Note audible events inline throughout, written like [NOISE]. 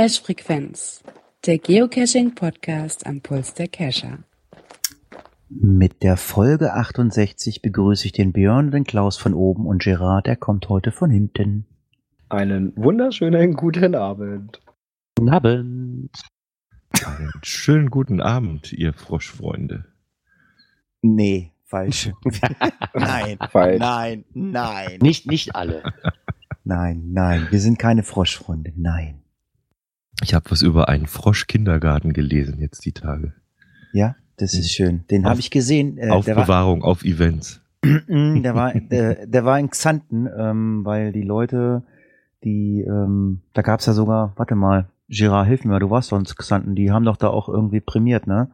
Cache Frequenz, der Geocaching Podcast am Puls der Cacher. Mit der Folge 68 begrüße ich den Björn, den Klaus von oben und Gerard, der kommt heute von hinten. Einen wunderschönen guten Abend. Guten Abend. Einen schönen guten Abend, ihr Froschfreunde. Nee, falsch. [LAUGHS] nein, Falsch. nein, nein. Nicht, nicht alle. Nein, nein, wir sind keine Froschfreunde, nein. Ich habe was über einen Froschkindergarten gelesen jetzt die Tage. Ja, das ist schön. Den habe ich gesehen. Äh, der war, Aufbewahrung auf Events. der war, [LAUGHS] der, der war in Xanten, ähm, weil die Leute, die, ähm, da gab's ja sogar, warte mal, Gerard, hilf mir, du warst sonst Xanten, die haben doch da auch irgendwie prämiert, ne?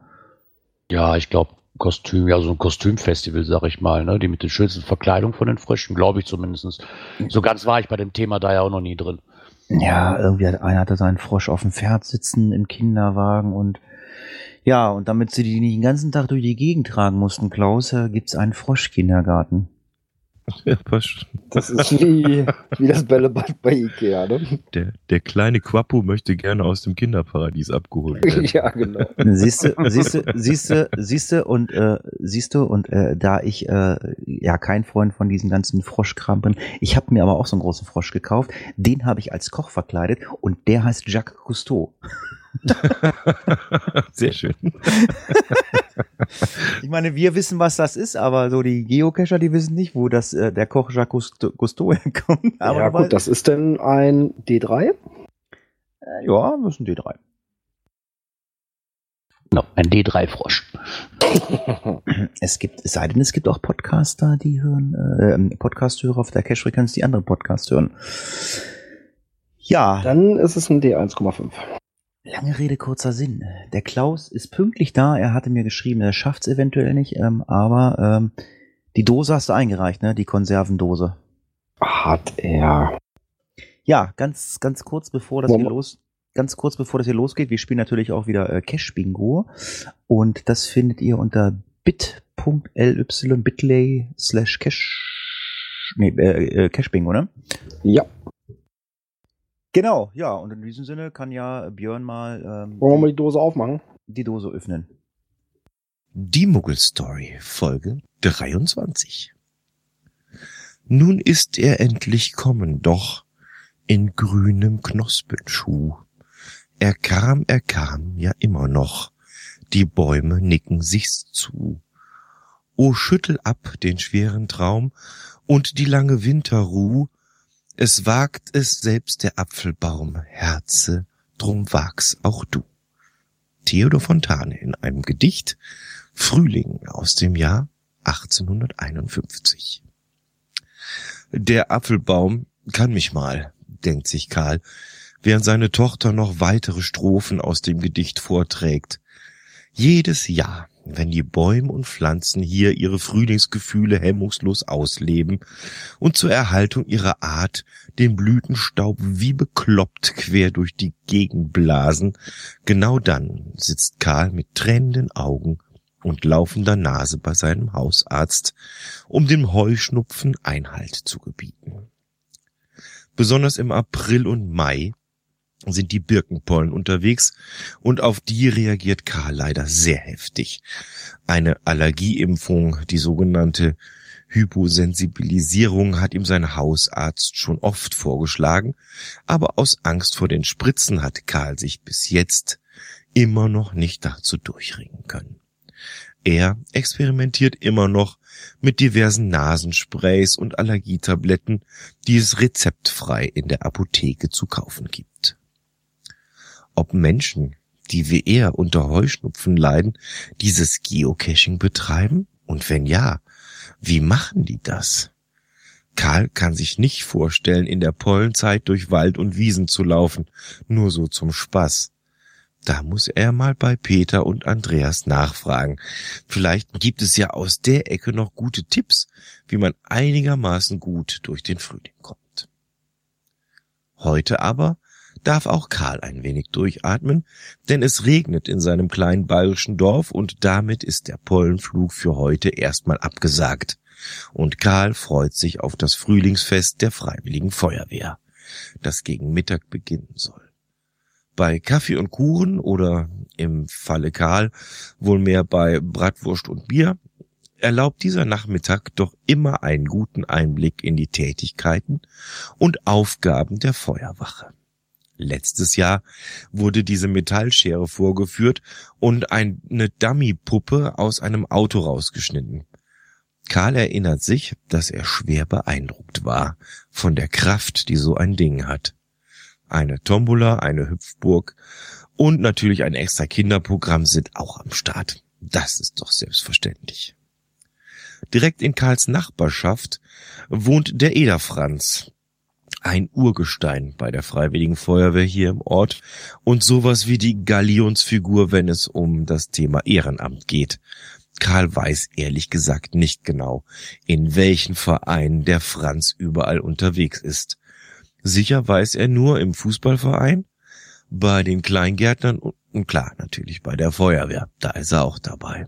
Ja, ich glaube, Kostüm, ja, so ein Kostümfestival, sag ich mal, ne? Die mit den schönsten Verkleidungen von den Fröschen, glaube ich zumindest. So ganz war ich bei dem Thema da ja auch noch nie drin. Ja, irgendwie hat einer hatte seinen Frosch auf dem Pferd sitzen im Kinderwagen und ja, und damit sie die nicht den ganzen Tag durch die Gegend tragen mussten, Klaus, äh, gibt's einen Froschkindergarten. Ja, Das ist wie, wie das Bällebad bei Ikea, ne? Der, der kleine Quappo möchte gerne aus dem Kinderparadies abgeholt werden. [LAUGHS] ja, genau. Siehst du, siehst du, siehst du, siehst du und äh, siehst du und äh, da ich äh, ja kein Freund von diesen ganzen Froschkram bin, ich habe mir aber auch so einen großen Frosch gekauft, den habe ich als Koch verkleidet und der heißt Jacques Cousteau. [LAUGHS] Sehr schön. [LAUGHS] Ich meine, wir wissen, was das ist, aber so die Geocacher, die wissen nicht, wo das äh, der Koch Jacques Cousteau- Cousteau [LAUGHS] herkommt. Aber ja, gut, das ist denn ein D3? äh, ja, müssen die drei. No, ein D3-Frosch. Es gibt, es sei denn, es gibt auch Podcaster, die hören, äh, Podcast-Hörer auf der Cache-Frequenz, die andere Podcast hören. Ja, Dann ist es ein D1,5. Lange Rede, kurzer Sinn. Der Klaus ist pünktlich da. Er hatte mir geschrieben, er schafft's eventuell nicht, ähm, aber ähm, die Dose hast du eingereicht, ne? Die Konservendose. Hat er. Ja, ganz, ganz kurz bevor das hier Moment. los, ganz kurz bevor das hier losgeht, wir spielen natürlich auch wieder äh, Cash Bingo und das findet ihr unter bit.ly bitlay slash cash, nee, äh, äh, Cash Bingo, ne? Ja. Genau, ja, und in diesem Sinne kann ja Björn mal ähm, Wollen wir mal die Dose aufmachen? die Dose öffnen. Die Muggelstory, Folge 23. Nun ist er endlich kommen, doch in grünem Knospenschuh. Er kam, er kam, ja immer noch. Die Bäume nicken sich's zu. O schüttel ab den schweren Traum und die lange Winterruh. Es wagt es selbst der Apfelbaum, Herze, drum wag's auch du. Theodor Fontane in einem Gedicht Frühling aus dem Jahr 1851. Der Apfelbaum kann mich mal, denkt sich Karl, während seine Tochter noch weitere Strophen aus dem Gedicht vorträgt. Jedes Jahr, wenn die Bäume und Pflanzen hier ihre Frühlingsgefühle hemmungslos ausleben und zur Erhaltung ihrer Art den Blütenstaub wie bekloppt quer durch die Gegend blasen, genau dann sitzt Karl mit tränenden Augen und laufender Nase bei seinem Hausarzt, um dem Heuschnupfen Einhalt zu gebieten. Besonders im April und Mai sind die Birkenpollen unterwegs und auf die reagiert Karl leider sehr heftig. Eine Allergieimpfung, die sogenannte Hyposensibilisierung hat ihm sein Hausarzt schon oft vorgeschlagen, aber aus Angst vor den Spritzen hat Karl sich bis jetzt immer noch nicht dazu durchringen können. Er experimentiert immer noch mit diversen Nasensprays und Allergietabletten, die es rezeptfrei in der Apotheke zu kaufen gibt. Ob Menschen, die wie er unter Heuschnupfen leiden, dieses Geocaching betreiben? Und wenn ja, wie machen die das? Karl kann sich nicht vorstellen, in der Pollenzeit durch Wald und Wiesen zu laufen, nur so zum Spaß. Da muss er mal bei Peter und Andreas nachfragen. Vielleicht gibt es ja aus der Ecke noch gute Tipps, wie man einigermaßen gut durch den Frühling kommt. Heute aber darf auch Karl ein wenig durchatmen, denn es regnet in seinem kleinen bayerischen Dorf und damit ist der Pollenflug für heute erstmal abgesagt. Und Karl freut sich auf das Frühlingsfest der Freiwilligen Feuerwehr, das gegen Mittag beginnen soll. Bei Kaffee und Kuchen oder im Falle Karl wohl mehr bei Bratwurst und Bier erlaubt dieser Nachmittag doch immer einen guten Einblick in die Tätigkeiten und Aufgaben der Feuerwache. Letztes Jahr wurde diese Metallschere vorgeführt und eine Dummypuppe aus einem Auto rausgeschnitten. Karl erinnert sich, dass er schwer beeindruckt war von der Kraft, die so ein Ding hat. Eine Tombola, eine Hüpfburg und natürlich ein extra Kinderprogramm sind auch am Start. Das ist doch selbstverständlich. Direkt in Karls Nachbarschaft wohnt der Eder Franz. Ein Urgestein bei der Freiwilligen Feuerwehr hier im Ort und sowas wie die Galionsfigur, wenn es um das Thema Ehrenamt geht. Karl weiß ehrlich gesagt nicht genau, in welchen Vereinen der Franz überall unterwegs ist. Sicher weiß er nur im Fußballverein, bei den Kleingärtnern und klar natürlich bei der Feuerwehr. Da ist er auch dabei.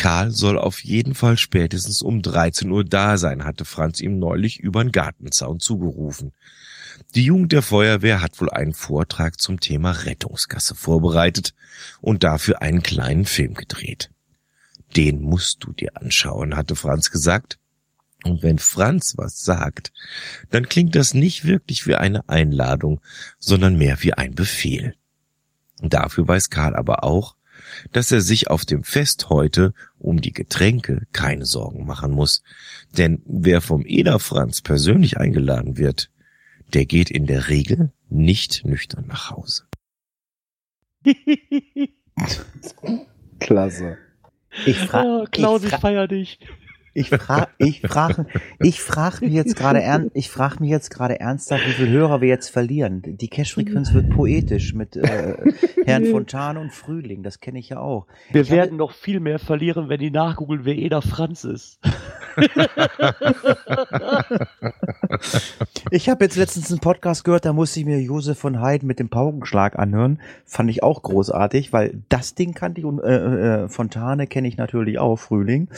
Karl soll auf jeden Fall spätestens um 13 Uhr da sein, hatte Franz ihm neulich übern Gartenzaun zugerufen. Die Jugend der Feuerwehr hat wohl einen Vortrag zum Thema Rettungsgasse vorbereitet und dafür einen kleinen Film gedreht. Den musst du dir anschauen, hatte Franz gesagt. Und wenn Franz was sagt, dann klingt das nicht wirklich wie eine Einladung, sondern mehr wie ein Befehl. Dafür weiß Karl aber auch, dass er sich auf dem Fest heute um die Getränke keine Sorgen machen muss. Denn wer vom Ederfranz persönlich eingeladen wird, der geht in der Regel nicht nüchtern nach Hause. [LAUGHS] Klasse. Ich frage, Oh, Klaus, ich ich feier dich. Ich frage, ich frage, ich frage mich jetzt gerade ich frage mich jetzt gerade ernsthaft, wie viele Hörer wir jetzt verlieren. Die Cash-Frequenz wird poetisch mit äh, Herrn Fontane und Frühling. Das kenne ich ja auch. Wir Ich werden noch viel mehr verlieren, wenn die nachgoogeln, wer Eder Franz ist. [LAUGHS] Ich habe jetzt letztens einen Podcast gehört, da musste ich mir Josef von Haydn mit dem Paukenschlag anhören. Fand ich auch großartig, weil das Ding kannte ich und äh, äh, Fontane kenne ich natürlich auch, Frühling.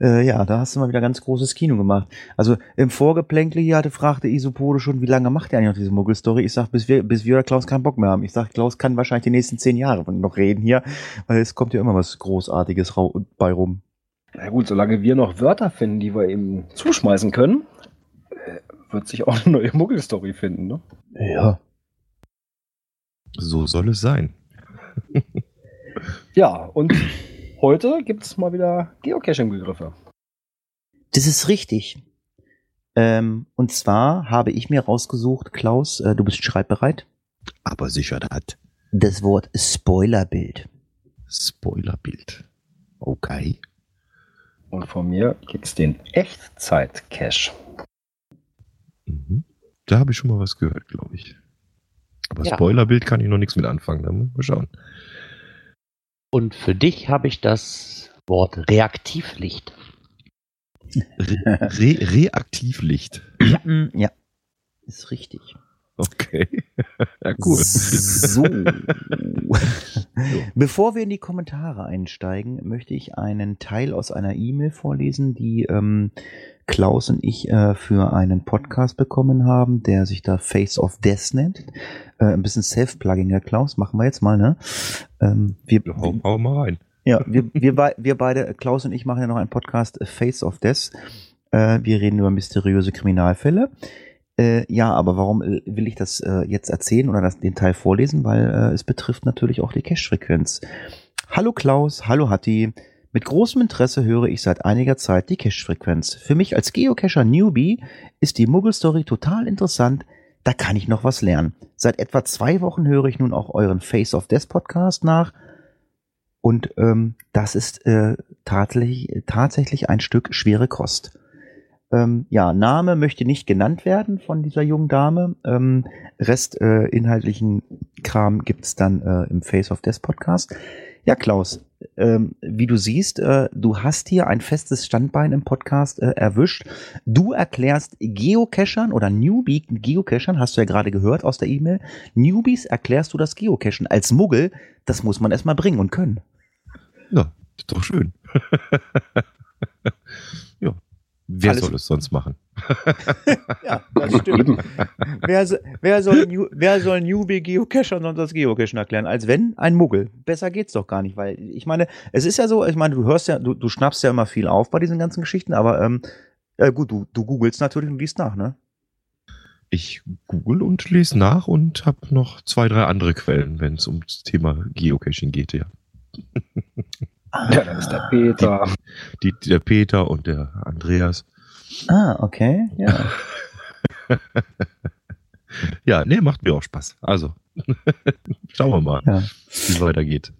Äh, ja, da hast du mal wieder ganz großes Kino gemacht. Also im Vorgeplänkle hier hatte, fragte Isopode schon, wie lange macht der eigentlich noch diese Muggelstory? Ich sag, bis wir, bis wir oder Klaus keinen Bock mehr haben. Ich sag, Klaus kann wahrscheinlich die nächsten zehn Jahre noch reden hier, weil es kommt ja immer was Großartiges bei rum. Na gut, solange wir noch Wörter finden, die wir eben zuschmeißen können, äh, wird sich auch eine neue Muggelstory finden, ne? Ja. So soll es sein. Ja, und heute gibt's mal wieder Geocaching-Begriffe. Das ist richtig. Ähm, und zwar habe ich mir rausgesucht, Klaus, äh, du bist schreibbereit, Aber sicher hat das Wort Spoilerbild. Spoilerbild. Okay. Und von mir gibt's den Echtzeit-Cache. Mhm. Da habe ich schon mal was gehört, glaube ich. Aber Ja. Spoilerbild kann ich noch nichts mit anfangen. Da muss ich mal schauen. Und für dich habe ich das Wort Reaktivlicht. Re Re Reaktivlicht. Mm, ja, ist richtig. Okay. ja, [LAUGHS] cool. So. Bevor wir in die Kommentare einsteigen, möchte ich einen Teil aus einer E-Mail vorlesen, die ähm, Klaus und ich äh, für einen Podcast bekommen haben, der sich da Face of Death nennt. Äh, ein bisschen Self-Plugging, Herr Klaus, machen wir jetzt mal, ne? Ähm, wir, Hau, hau mal rein. ja, wir, wir, wir beide, Klaus und ich, machen ja noch einen Podcast äh, Face of Death. Äh, wir reden über mysteriöse Kriminalfälle. Äh, ja, aber warum äh, will ich das äh, jetzt erzählen oder das, den Teil vorlesen? Weil äh, es betrifft natürlich auch die Cache-Frequenz. Hallo Klaus, hallo Hatti. Mit großem Interesse höre ich seit einiger Zeit die Cache-Frequenz. Für mich als Geocacher-Newbie ist die Muggel-Story total interessant. Da kann ich noch was lernen. Seit etwa zwei Wochen höre ich nun auch euren Face of Death Podcast nach. Und ähm, das ist äh, tatsächlich, tatsächlich ein Stück schwere Kost. Ähm, ja, Name möchte nicht genannt werden von dieser jungen Dame. Ähm, Rest äh, inhaltlichen Kram gibt's dann äh, im Face of Death Podcast. Ja, Klaus, ähm, wie du siehst, äh, du hast hier ein festes Standbein im Podcast äh, erwischt. Du erklärst Geocachern oder Newbie Geocachern, hast du ja gerade gehört aus der E-Mail. Newbies erklärst du das Geocachen. Als Muggel, das muss man erstmal bringen und können. Ja, ist doch schön. [LAUGHS] ja. Wer Alles- soll es sonst machen? [LAUGHS] Ja, das stimmt. wer, wer, soll, wer soll Newbie Geocachern sonst das Geocachen erklären? Als wenn ein Muggel. Besser geht's doch gar nicht, weil ich meine, es ist ja so, ich meine, du hörst ja, du, du schnappst ja immer viel auf bei diesen ganzen Geschichten, aber ähm, äh, gut, du, du googelst natürlich und liest nach, ne? Ich google und lese nach und habe noch zwei, drei andere Quellen, wenn es ums Thema Geocaching geht, ja. [LAUGHS] Ja, da ist der Peter. Die, der Peter und der Andreas. Ah, okay, ja. [LAUGHS] Ja, nee, macht mir auch Spaß. Also, [LAUGHS] schauen wir mal, Ja. wie es weitergeht.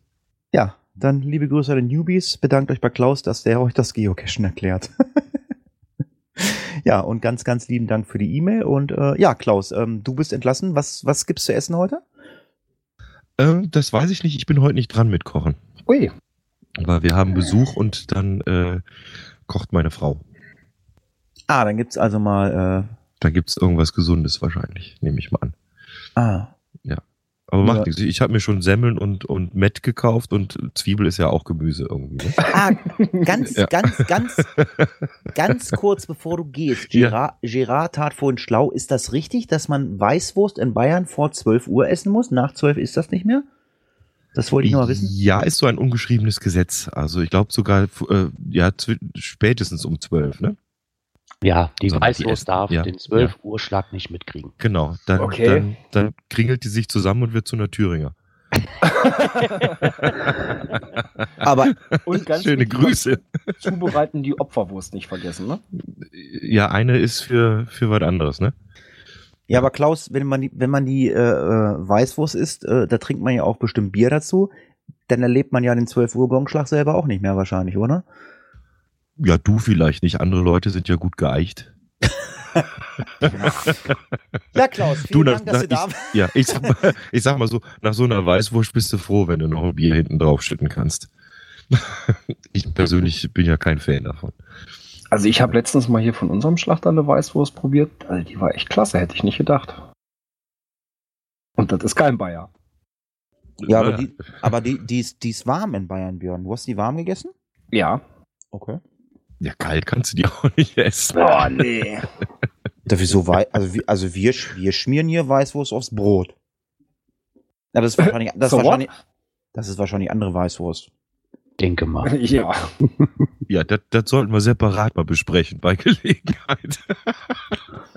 Ja, dann liebe Grüße an den Newbies. Bedankt euch bei Klaus, dass der euch das Geocachen erklärt. [LAUGHS] ja, und ganz, ganz lieben Dank für die E-Mail. Und äh, ja, Klaus, ähm, du bist entlassen. Was, was gibt's zu essen heute? Ähm, das weiß ich nicht, ich bin heute nicht dran mit Kochen. Ui, Aber wir haben Besuch und dann äh, kocht meine Frau. Ah, dann gibt's also mal. Da gibt's irgendwas Gesundes wahrscheinlich, nehme ich mal an. Äh, ah, Aber macht Ja. nichts. Ich habe mir schon Semmeln und, und Mett gekauft und Zwiebel ist ja auch Gemüse irgendwie. Ne? [LAUGHS] ah ganz, Ja. ganz, ganz, ganz kurz bevor du gehst. Ja. Gerard, Gerard tat vorhin schlau. Ist das richtig, dass man Weißwurst in Bayern vor 12 Uhr essen muss? Nach 12 ist das nicht mehr? Das wollte ich nur mal wissen. Ja, ist so ein ungeschriebenes Gesetz. Also ich glaube sogar äh, ja spätestens um zwölf, ne? Ja, die die Weißwurst darf ja, den 12 Uhr Schlag nicht mitkriegen. Genau. Dann, Okay. dann, dann kringelt die sich zusammen und wird zu einer Thüringer. [LAUGHS] Aber und ganz Schöne Grüße. Zubereiten die Opferwurst nicht vergessen, ne? Ja, eine ist für, für was anderes, ne? Ja, aber Klaus, wenn man die, wenn man die äh, äh, Weißwurst isst, äh, da trinkt man ja auch bestimmt Bier dazu. Dann erlebt man ja den 12 Uhr Gongschlag selber auch nicht mehr wahrscheinlich, oder? Ja, du vielleicht nicht. Andere Leute sind ja gut geeicht. [LAUGHS] Ja, Klaus, Du, nach, nach, ich, ja, ich sag, mal, [LAUGHS] ich sag mal so, nach so einer Weißwurst bist du froh, wenn du noch ein Bier hinten drauf schütten kannst. [LAUGHS] ich persönlich bin ja kein Fan davon. Also ich habe letztens mal hier von unserem Schlachter eine Weißwurst probiert. Also die war echt klasse, hätte ich nicht gedacht. Und das ist kein Bayer. Ja, aber die, aber die, die, ist, die ist warm in Bayern, Björn. Du hast die warm gegessen? Ja. Okay. Ja, kalt kannst du die [LAUGHS] auch nicht essen. Oh, nee. [LAUGHS] Dafür so wei also, wir, also wir, wir schmieren hier Weißwurst aufs Brot. Ja, das ist [LAUGHS] wahrscheinlich, das ist So wahrscheinlich, das ist wahrscheinlich andere Weißwurst. Denke mal. [LAUGHS] ja. Ja, das, das sollten wir separat mal besprechen bei Gelegenheit. [LAUGHS]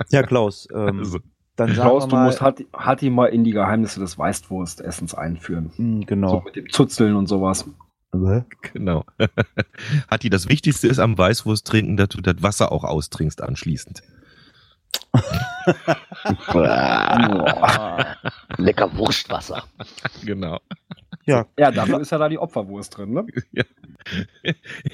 Ja, Klaus, ähm, Also, dann sagen Klaus, wir du mal, musst Hatti, Hatti mal in die Geheimnisse des Weißwurstessens einführen. So genau. mit dem Zuzeln und sowas. genau. [LAUGHS] Hatti, das Wichtigste ist am Weißwurst trinken, dass du das Wasser auch austrinkst anschließend. [LAUGHS] Lecker Wurstwasser. Genau. Ja, Ja, dafür ist ja da die Opferwurst drin, ne? [LAUGHS]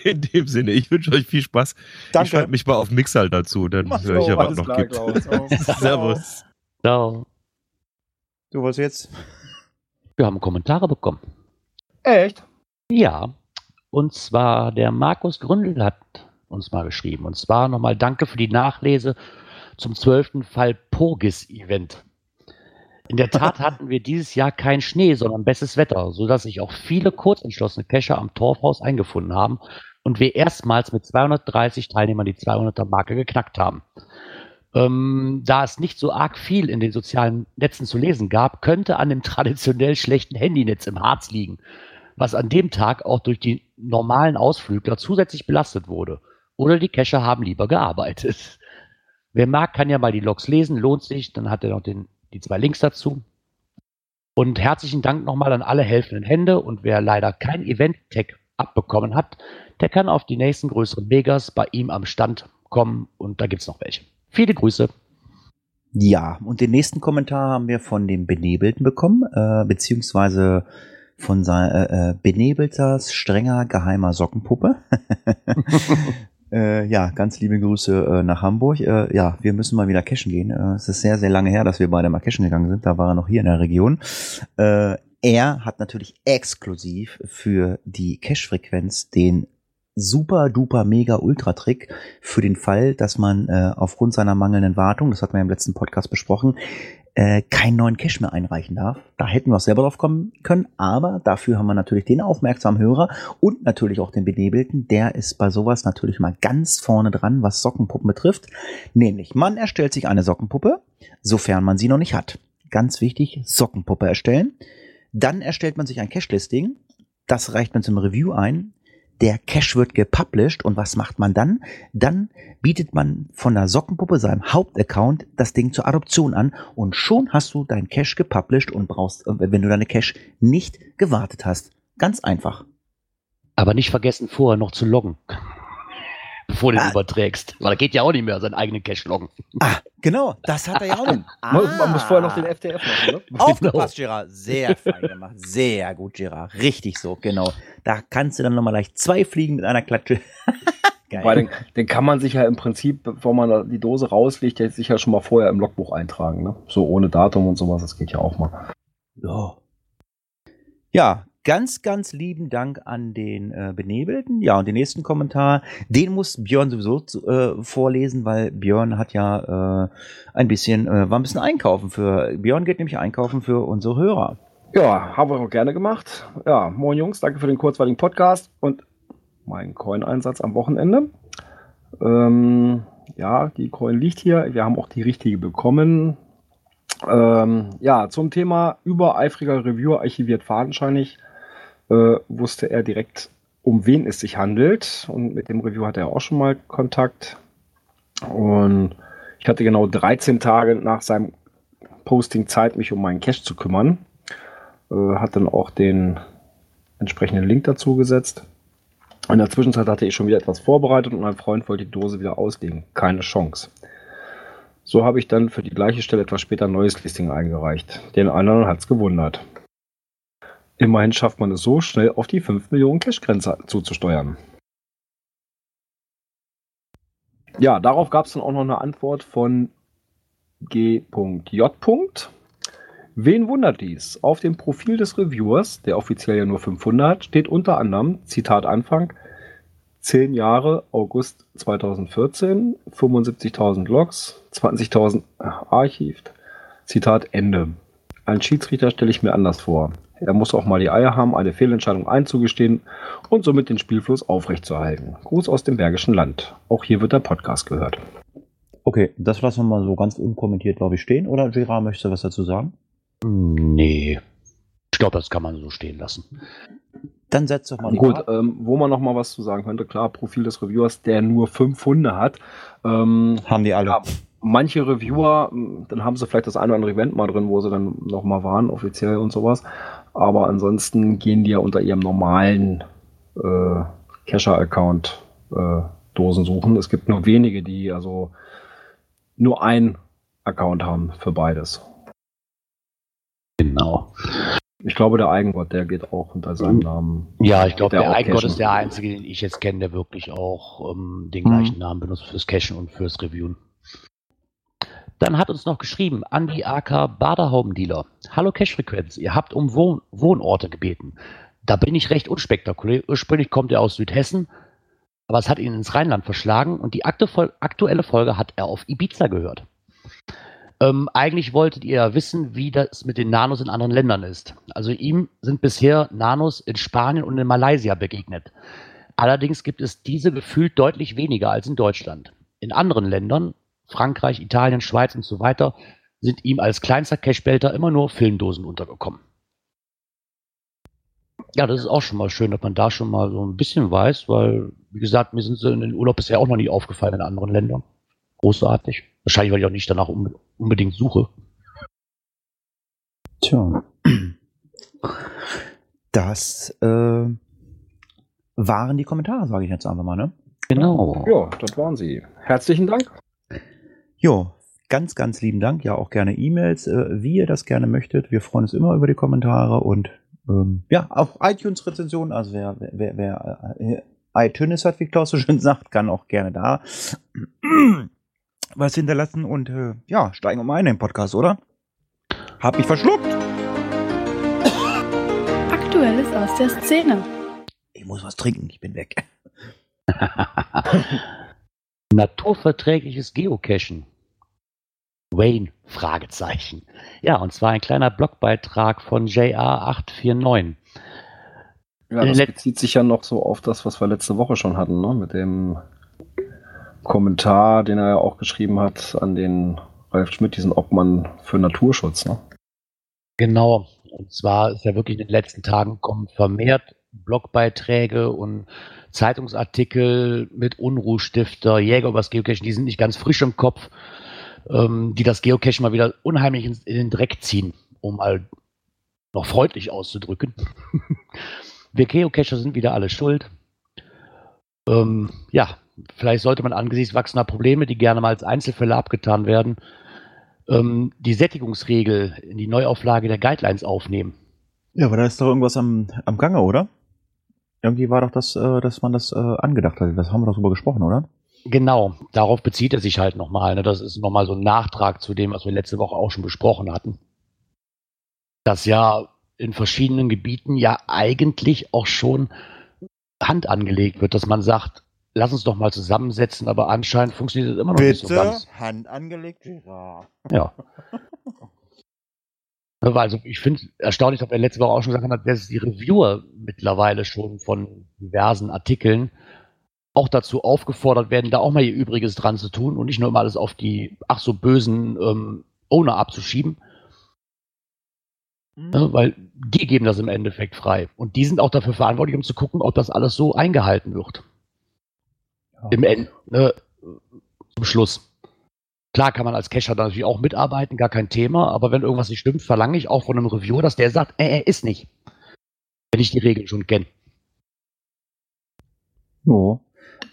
In dem Sinne, ich wünsche euch viel Spaß. Ich danke. schalte mich mal auf Mixal dazu, dann Mach's höre ich ja, was noch klar, gibt. Klaus. [LAUGHS] Servus. Ciao. Du was jetzt? Wir haben Kommentare bekommen. Echt? Ja, und zwar der Markus Gründel hat uns mal geschrieben. Und zwar nochmal Danke für die Nachlese zum 12. Fall Purgis-Event. In der Tat [LAUGHS] hatten wir dieses Jahr keinen Schnee, sondern bestes Wetter, sodass sich auch viele kurzentschlossene Cacher am Torfhaus eingefunden haben und wir erstmals mit 230 Teilnehmern die 200er-Marke geknackt haben. Ähm, da es nicht so arg viel in den sozialen Netzen zu lesen gab, könnte an dem traditionell schlechten Handynetz im Harz liegen was an dem Tag auch durch die normalen Ausflügler zusätzlich belastet wurde. Oder die Cacher haben lieber gearbeitet. Wer mag, kann ja mal die Logs lesen, lohnt sich. Dann hat er noch den, die zwei Links dazu. Und herzlichen Dank nochmal an alle helfenden Hände. Und wer leider kein Event-Tag abbekommen hat, der kann auf die nächsten größeren Megas bei ihm am Stand kommen. Und da gibt es noch welche. Viele Grüße. Ja, und den nächsten Kommentar haben wir von dem Benebelten bekommen, äh, beziehungsweise von sein, äh, äh, Benebelters strenger geheimer Sockenpuppe. [LAUGHS] äh, ja, ganz liebe Grüße äh, nach Hamburg. Äh, ja, wir müssen mal wieder cashen gehen. Äh, es ist sehr, sehr lange her, dass wir beide mal cashen gegangen sind. Da war er noch hier in der Region. Äh, er hat natürlich exklusiv für die Cache-Frequenz den super duper mega ultra Trick für den Fall, dass man äh, aufgrund seiner mangelnden Wartung, das hat man ja im letzten Podcast besprochen, äh, keinen neuen Cache mehr einreichen darf. Da hätten wir auch selber drauf kommen können, aber dafür haben wir natürlich den aufmerksamen Hörer und natürlich auch den Benebelten. Der ist bei sowas natürlich mal ganz vorne dran, was Sockenpuppen betrifft. Nämlich, man erstellt sich eine Sockenpuppe, sofern man sie noch nicht hat. Ganz wichtig, Sockenpuppe erstellen. Dann erstellt man sich ein Cache-Listing. Das reicht man zum Review ein der Cache wird gepublished und was macht man dann? Dann bietet man von der Sockenpuppe seinem Hauptaccount das Ding zur Adoption an und schon hast du dein Cache gepublished und brauchst, äh, wenn du deine Cache nicht gewartet hast. Ganz einfach. Aber nicht vergessen, vorher noch zu loggen bevor du den Ah. überträgst. Weil er geht ja auch nicht mehr seinen eigenen Cache loggen. Ah, genau, das hat er ja auch noch. [LAUGHS] Man, man muss vorher noch den FTF machen, ne? Aufgepasst, Gerard. Sehr fein gemacht. Sehr gut, Gerard. Richtig so, genau. Da kannst du dann nochmal gleich zwei Fliegen mit einer Klatsche. [LAUGHS] Geil. Weil den, den kann man sich ja im Prinzip, bevor man da die Dose rauslegt, ja sich ja schon mal vorher im Logbuch eintragen. Ne? So ohne Datum und sowas, das geht ja auch mal. Ja. Ja, ganz, ganz lieben Dank an den äh, Benebelten. Ja, und den nächsten Kommentar, den muss Björn sowieso zu, äh, vorlesen, weil Björn hat ja äh, ein bisschen, äh, war ein bisschen einkaufen für, Björn geht nämlich einkaufen für unsere Hörer. Ja, haben wir auch gerne gemacht. Ja, moin Jungs, danke für den kurzweiligen Podcast und meinen Coin-Einsatz am Wochenende. Ähm, ja, die Coin liegt hier. Wir haben auch die richtige bekommen. Ähm, ja, zum Thema übereifriger Reviewer archiviert fadenscheinig äh, wusste er direkt, um wen es sich handelt. Und mit dem Review hatte er auch schon mal Kontakt. Und ich hatte genau 13 Tage nach seinem Posting Zeit, mich um meinen Cache zu kümmern. Äh, hat dann auch den entsprechenden Link dazu gesetzt. In der Zwischenzeit hatte ich schon wieder etwas vorbereitet und mein Freund wollte die Dose wieder auslegen. Keine Chance. So habe ich dann für die gleiche Stelle etwas später ein neues Listing eingereicht. Den anderen hat es gewundert. Immerhin schafft man es so schnell auf die 5 Millionen Cash-Grenze zuzusteuern. Ja, darauf gab es dann auch noch eine Antwort von G.J. Wen wundert dies? Auf dem Profil des Reviewers, der offiziell ja nur 500, steht unter anderem, Zitat Anfang, 10 Jahre, August 2014, 75.000 Logs, 20.000 archivt, Zitat Ende. Ein Schiedsrichter stelle ich mir anders vor. Er muss auch mal die Eier haben, eine Fehlentscheidung einzugestehen und somit den Spielfluss aufrechtzuerhalten. Gruß aus dem Bergischen Land. Auch hier wird der Podcast gehört. Okay, das lassen wir mal so ganz unkommentiert, glaube ich, stehen. Oder Gerard, möchtest du was dazu sagen? Nee. Ich glaube, das kann man so stehen lassen. Dann setz doch mal Gut, ähm, wo man noch mal was zu sagen könnte, klar, Profil des Reviewers, der nur fünf Hunde hat. Ähm, Haben die alle. ja, manche Reviewer, dann haben sie vielleicht das eine oder andere Event mal drin, wo sie dann noch mal waren, offiziell und sowas. Aber ansonsten gehen die ja unter ihrem normalen äh, Cacher-Account äh, Dosen suchen. Es gibt nur wenige, die also nur ein Account haben für beides. Genau. Ich glaube, der Eigengott, der geht auch unter seinem Namen. Ja, ich glaube, Der der, Eigengott ist der einzige, den ich jetzt kenne, der wirklich auch ähm, den Mhm. gleichen Namen benutzt fürs Cashen und fürs Reviewen. Dann hat uns noch geschrieben, Andi AK Baderhaubendealer. Hallo Cash-Frequenz, ihr habt um Wohn Wohnorte gebeten. Da bin ich recht unspektakulär. Ursprünglich kommt er aus Südhessen, aber es hat ihn ins Rheinland verschlagen und die aktu aktuelle Folge hat er auf Ibiza gehört. Ähm, eigentlich wolltet ihr ja wissen, wie das mit den Nanos in anderen Ländern ist. Also ihm sind bisher Nanos in Spanien und in Malaysia begegnet. Allerdings gibt es diese gefühlt deutlich weniger als in Deutschland. In anderen Ländern, Frankreich, Italien, Schweiz und so weiter, sind ihm als kleinster Cashbelter immer nur Filmdosen untergekommen. Ja, das ist auch schon mal schön, dass man da schon mal so ein bisschen weiß, weil, wie gesagt, mir sind sie in den Urlaub bisher auch noch nie aufgefallen in anderen Ländern. Großartig. Wahrscheinlich, weil ich auch nicht danach unbe- unbedingt suche. Tja. Das äh, waren die Kommentare, sage ich jetzt einfach mal, ne? Genau. Ja, das waren sie. Herzlichen Dank. Jo, ganz, ganz lieben Dank. Ja, auch gerne E-Mails, äh, wie ihr das gerne möchtet. Wir freuen uns immer über die Kommentare und ähm, ja, auch iTunes-Rezensionen. Also wer, wer, wer, wer äh, iTunes hat, wie Klaus so schön sagt, kann auch gerne da [CLEARS THROAT] was hinterlassen und äh, ja, steigen wir mal ein in den Podcast, oder? Hab ich verschluckt. Aktuelles aus der Szene. Ich muss was trinken, ich bin weg. [LAUGHS] Naturverträgliches Geocachen. Wayne? Fragezeichen. Ja, und zwar ein kleiner Blogbeitrag von JR849. Ja, das bezieht sich ja noch so auf das, was wir letzte Woche schon hatten, ne? mit dem Kommentar, den er ja auch geschrieben hat an den Ralf Schmidt, diesen Obmann für Naturschutz. Ne? Genau. Und zwar ist ja wirklich in den letzten Tagen kommen vermehrt Blogbeiträge und Zeitungsartikel mit Unruhstifter, Jäger übers Geocachen, die sind nicht ganz frisch im Kopf, ähm, die das Geocachen mal wieder unheimlich in, in den Dreck ziehen, um mal noch freundlich auszudrücken. [LAUGHS] Wir Geocacher sind wieder alle schuld. Ähm, ja, vielleicht sollte man angesichts wachsender Probleme, die gerne mal als Einzelfälle abgetan werden, ähm, die Sättigungsregel in die Neuauflage der Guidelines aufnehmen. Ja, aber da ist doch irgendwas am, am Gange, oder? Irgendwie war doch das, äh, dass man das äh, angedacht hat. Das haben wir doch drüber gesprochen, oder? Genau, darauf bezieht er sich halt nochmal. Ne? Das ist nochmal so ein Nachtrag zu dem, was wir letzte Woche auch schon besprochen hatten. Dass ja in verschiedenen Gebieten ja eigentlich auch schon Hand angelegt wird, dass man sagt, lass uns doch mal zusammensetzen, aber anscheinend funktioniert das immer noch Bitte? nicht so ganz. Hand angelegt? Ja. Ja. [LAUGHS] Also ich finde erstaunlich, dass er letzte Woche auch schon gesagt hat, dass die Reviewer mittlerweile schon von diversen Artikeln auch dazu aufgefordert werden, da auch mal ihr Übriges dran zu tun und nicht nur immer alles auf die ach so bösen ähm, Owner abzuschieben. Mhm. Ne, weil die geben das im Endeffekt frei. Und die sind auch dafür verantwortlich, um zu gucken, ob das alles so eingehalten wird. Ja. Im End, ne, zum Schluss. Klar kann man als Cacher da natürlich auch mitarbeiten, gar kein Thema, aber wenn irgendwas nicht stimmt, verlange ich auch von einem Reviewer, dass der sagt, äh, er ist nicht. Wenn ich die Regeln schon kenne. Jo.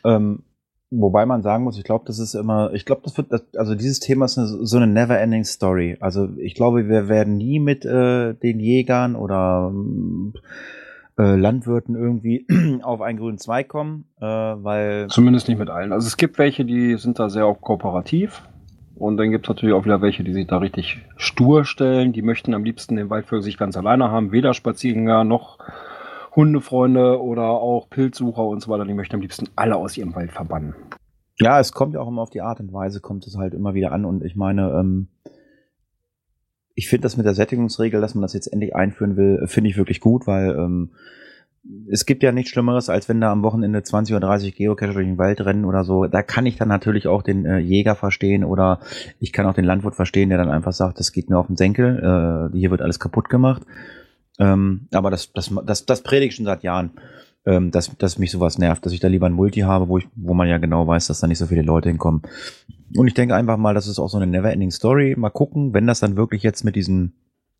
Ähm, wobei man sagen muss, ich glaube, das ist immer, ich glaube, das wird, das, also dieses Thema ist eine, so eine never-ending Story. Also ich glaube, wir werden nie mit äh, den Jägern oder äh, Landwirten irgendwie [CLEARS THROAT] auf einen grünen Zweig kommen, äh, weil Zumindest nicht mit allen. Also es gibt welche, die sind da sehr auch kooperativ. Und dann gibt es natürlich auch wieder welche, die sich da richtig stur stellen. Die möchten am liebsten den Wald für sich ganz alleine haben. Weder Spaziergänger noch Hundefreunde oder auch Pilzsucher und so weiter. Die möchten am liebsten alle aus ihrem Wald verbannen. Ja, es kommt ja auch immer auf die Art und Weise, kommt es halt immer wieder an. Und ich meine, ähm, ich finde das mit der Sättigungsregel, dass man das jetzt endlich einführen will, finde ich wirklich gut, weil ähm, es gibt ja nichts Schlimmeres, als wenn da am Wochenende 20 oder 30 Geocacher durch den Wald rennen oder so. Da kann ich dann natürlich auch den äh, Jäger verstehen oder ich kann auch den Landwirt verstehen, der dann einfach sagt, das geht mir auf den Senkel, äh, hier wird alles kaputt gemacht. Ähm, aber das, das, das, das predige ich schon seit Jahren, ähm, dass, dass mich sowas nervt, dass ich da lieber ein Multi habe, wo, ich, wo man ja genau weiß, dass da nicht so viele Leute hinkommen. Und ich denke einfach mal, das ist auch so eine never-ending Story. Mal gucken, wenn das dann wirklich jetzt mit diesen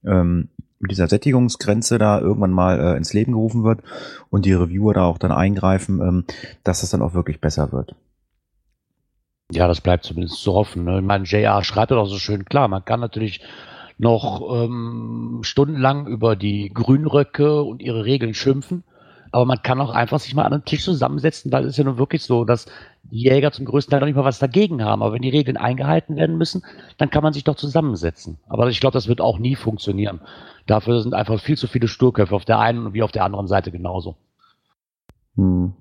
ähm, mit dieser Sättigungsgrenze da irgendwann mal äh, ins Leben gerufen wird und die Reviewer da auch dann eingreifen, ähm, dass das dann auch wirklich besser wird. Ja, das bleibt zumindest so offen. Ne? Ich meine, JR schreibt doch so schön klar. Man kann natürlich noch ähm, stundenlang über die Grünröcke und ihre Regeln schimpfen, aber man kann auch einfach sich mal an den Tisch zusammensetzen, weil es ist ja nun wirklich so, dass die Jäger zum größten Teil noch nicht mal was dagegen haben. Aber wenn die Regeln eingehalten werden müssen, dann kann man sich doch zusammensetzen. Aber ich glaube, das wird auch nie funktionieren. Dafür sind einfach viel zu viele Sturköpfe auf der einen wie auf der anderen Seite genauso. Hm.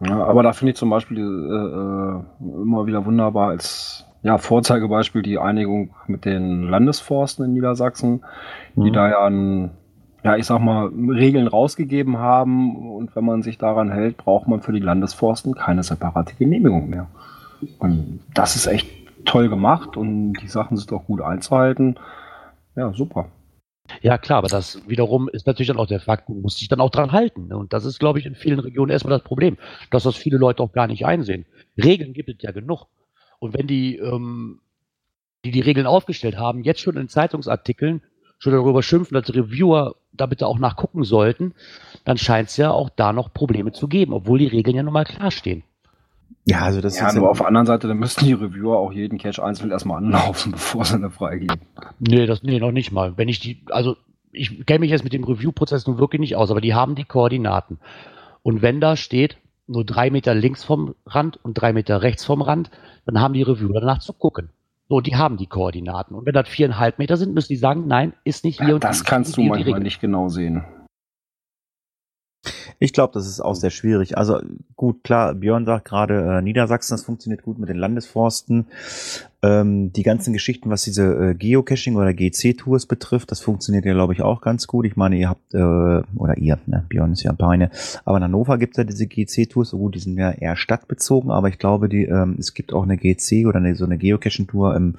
Ja, aber da finde ich zum Beispiel äh, äh, immer wieder wunderbar als ja, Vorzeigebeispiel die Einigung mit den Landesforsten in Niedersachsen, die Mhm. da ja ein, ja, ich sag mal, Regeln rausgegeben haben und wenn man sich daran hält, braucht man für die Landesforsten keine separate Genehmigung mehr. Und das ist echt toll gemacht und die Sachen sind auch gut einzuhalten. Ja, super. Ja, klar, aber das wiederum ist natürlich dann auch der Fakt, man muss sich dann auch dran halten. ne? Und das ist, glaube ich, in vielen Regionen erstmal das Problem, dass das viele Leute auch gar nicht einsehen. Regeln gibt es ja genug. Und wenn die, ähm, die die Regeln aufgestellt haben, jetzt schon in Zeitungsartikeln schon darüber schimpfen, dass Reviewer da bitte auch nachgucken sollten, dann scheint es ja auch da noch Probleme zu geben, obwohl die Regeln ja nun mal klar stehen. Ja, also das ja, ist nur auf der anderen Seite, dann müssten die Reviewer auch jeden Cache einzeln erstmal anlaufen, [LAUGHS] bevor sie eine freigeben. Nee, das, nee, noch nicht mal. Wenn ich die, also ich kenne mich jetzt mit dem Review-Prozess nun wirklich nicht aus, aber die haben die Koordinaten. Und wenn da steht, nur drei Meter links vom Rand und drei Meter rechts vom Rand, dann haben die Reviewer danach zu gucken. So, die haben die Koordinaten. Und wenn das viereinhalb Meter sind, müssen die sagen, nein, ist nicht hier Ja, und das kannst du manchmal nicht genau sehen. Ich glaube, das ist auch sehr schwierig. Also gut, klar, Björn sagt gerade, äh, Niedersachsen, das funktioniert gut mit den Landesforsten. Ähm, die ganzen Geschichten, was diese äh, Geocaching oder GC-Tours betrifft, das funktioniert ja, glaube ich, auch ganz gut. Ich meine, ihr habt, äh, oder ihr, ne, Björn ist ja Beine, aber in Hannover gibt es ja diese GC-Tours, so gut, die sind ja eher stadtbezogen, aber ich glaube, die, ähm, es gibt auch eine GC oder eine, so eine Geocaching-Tour im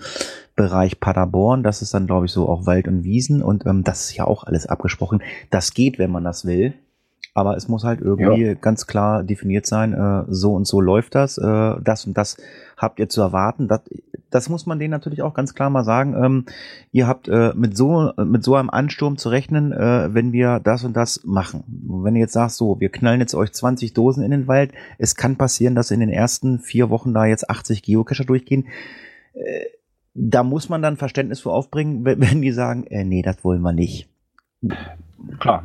Bereich Paderborn, das ist dann, glaube ich, so auch Wald und Wiesen und ähm, das ist ja auch alles abgesprochen. Das geht, wenn man das will. Aber es muss halt irgendwie ja. ganz klar definiert sein, äh, so und so läuft das, äh, das und das habt ihr zu erwarten. Das, das muss man denen natürlich auch ganz klar mal sagen. Ähm, ihr habt äh, mit so mit so einem Ansturm zu rechnen, äh, wenn wir das und das machen. Wenn ihr jetzt sagst, so, wir knallen jetzt euch 20 Dosen in den Wald, es kann passieren, dass in den ersten vier Wochen da jetzt 80 Geocacher durchgehen. Äh, da muss man dann Verständnis für aufbringen, wenn, [LAUGHS] wenn die sagen, äh, nee, das wollen wir nicht. Klar,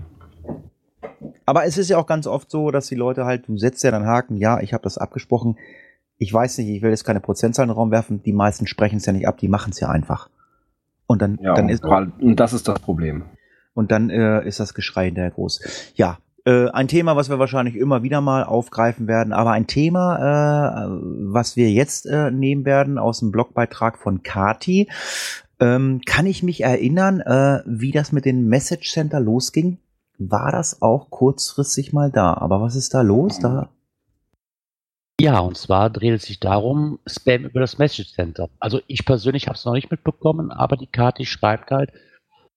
aber es ist ja auch ganz oft so, dass die Leute halt, du setzt ja dann Haken, ja, ich habe das abgesprochen. Ich weiß nicht, ich will jetzt keine Prozentzahlen in den Raum werfen. Die meisten sprechen es ja nicht ab, die machen es ja einfach. Und dann, ja, dann ist und das ist das Problem. Und dann äh, ist das Geschrei der groß. Ja, äh, ein Thema, was wir wahrscheinlich immer wieder mal aufgreifen werden, aber ein Thema, äh, was wir jetzt äh, nehmen werden aus dem Blogbeitrag von Kati. Ähm, kann ich mich erinnern, äh, wie das mit dem Message Center losging? War das auch kurzfristig mal da. Aber was ist da los? Da ja, und zwar dreht es sich darum, Spam über das Message Center. Also ich persönlich habe es noch nicht mitbekommen, aber die Kati schreibt halt,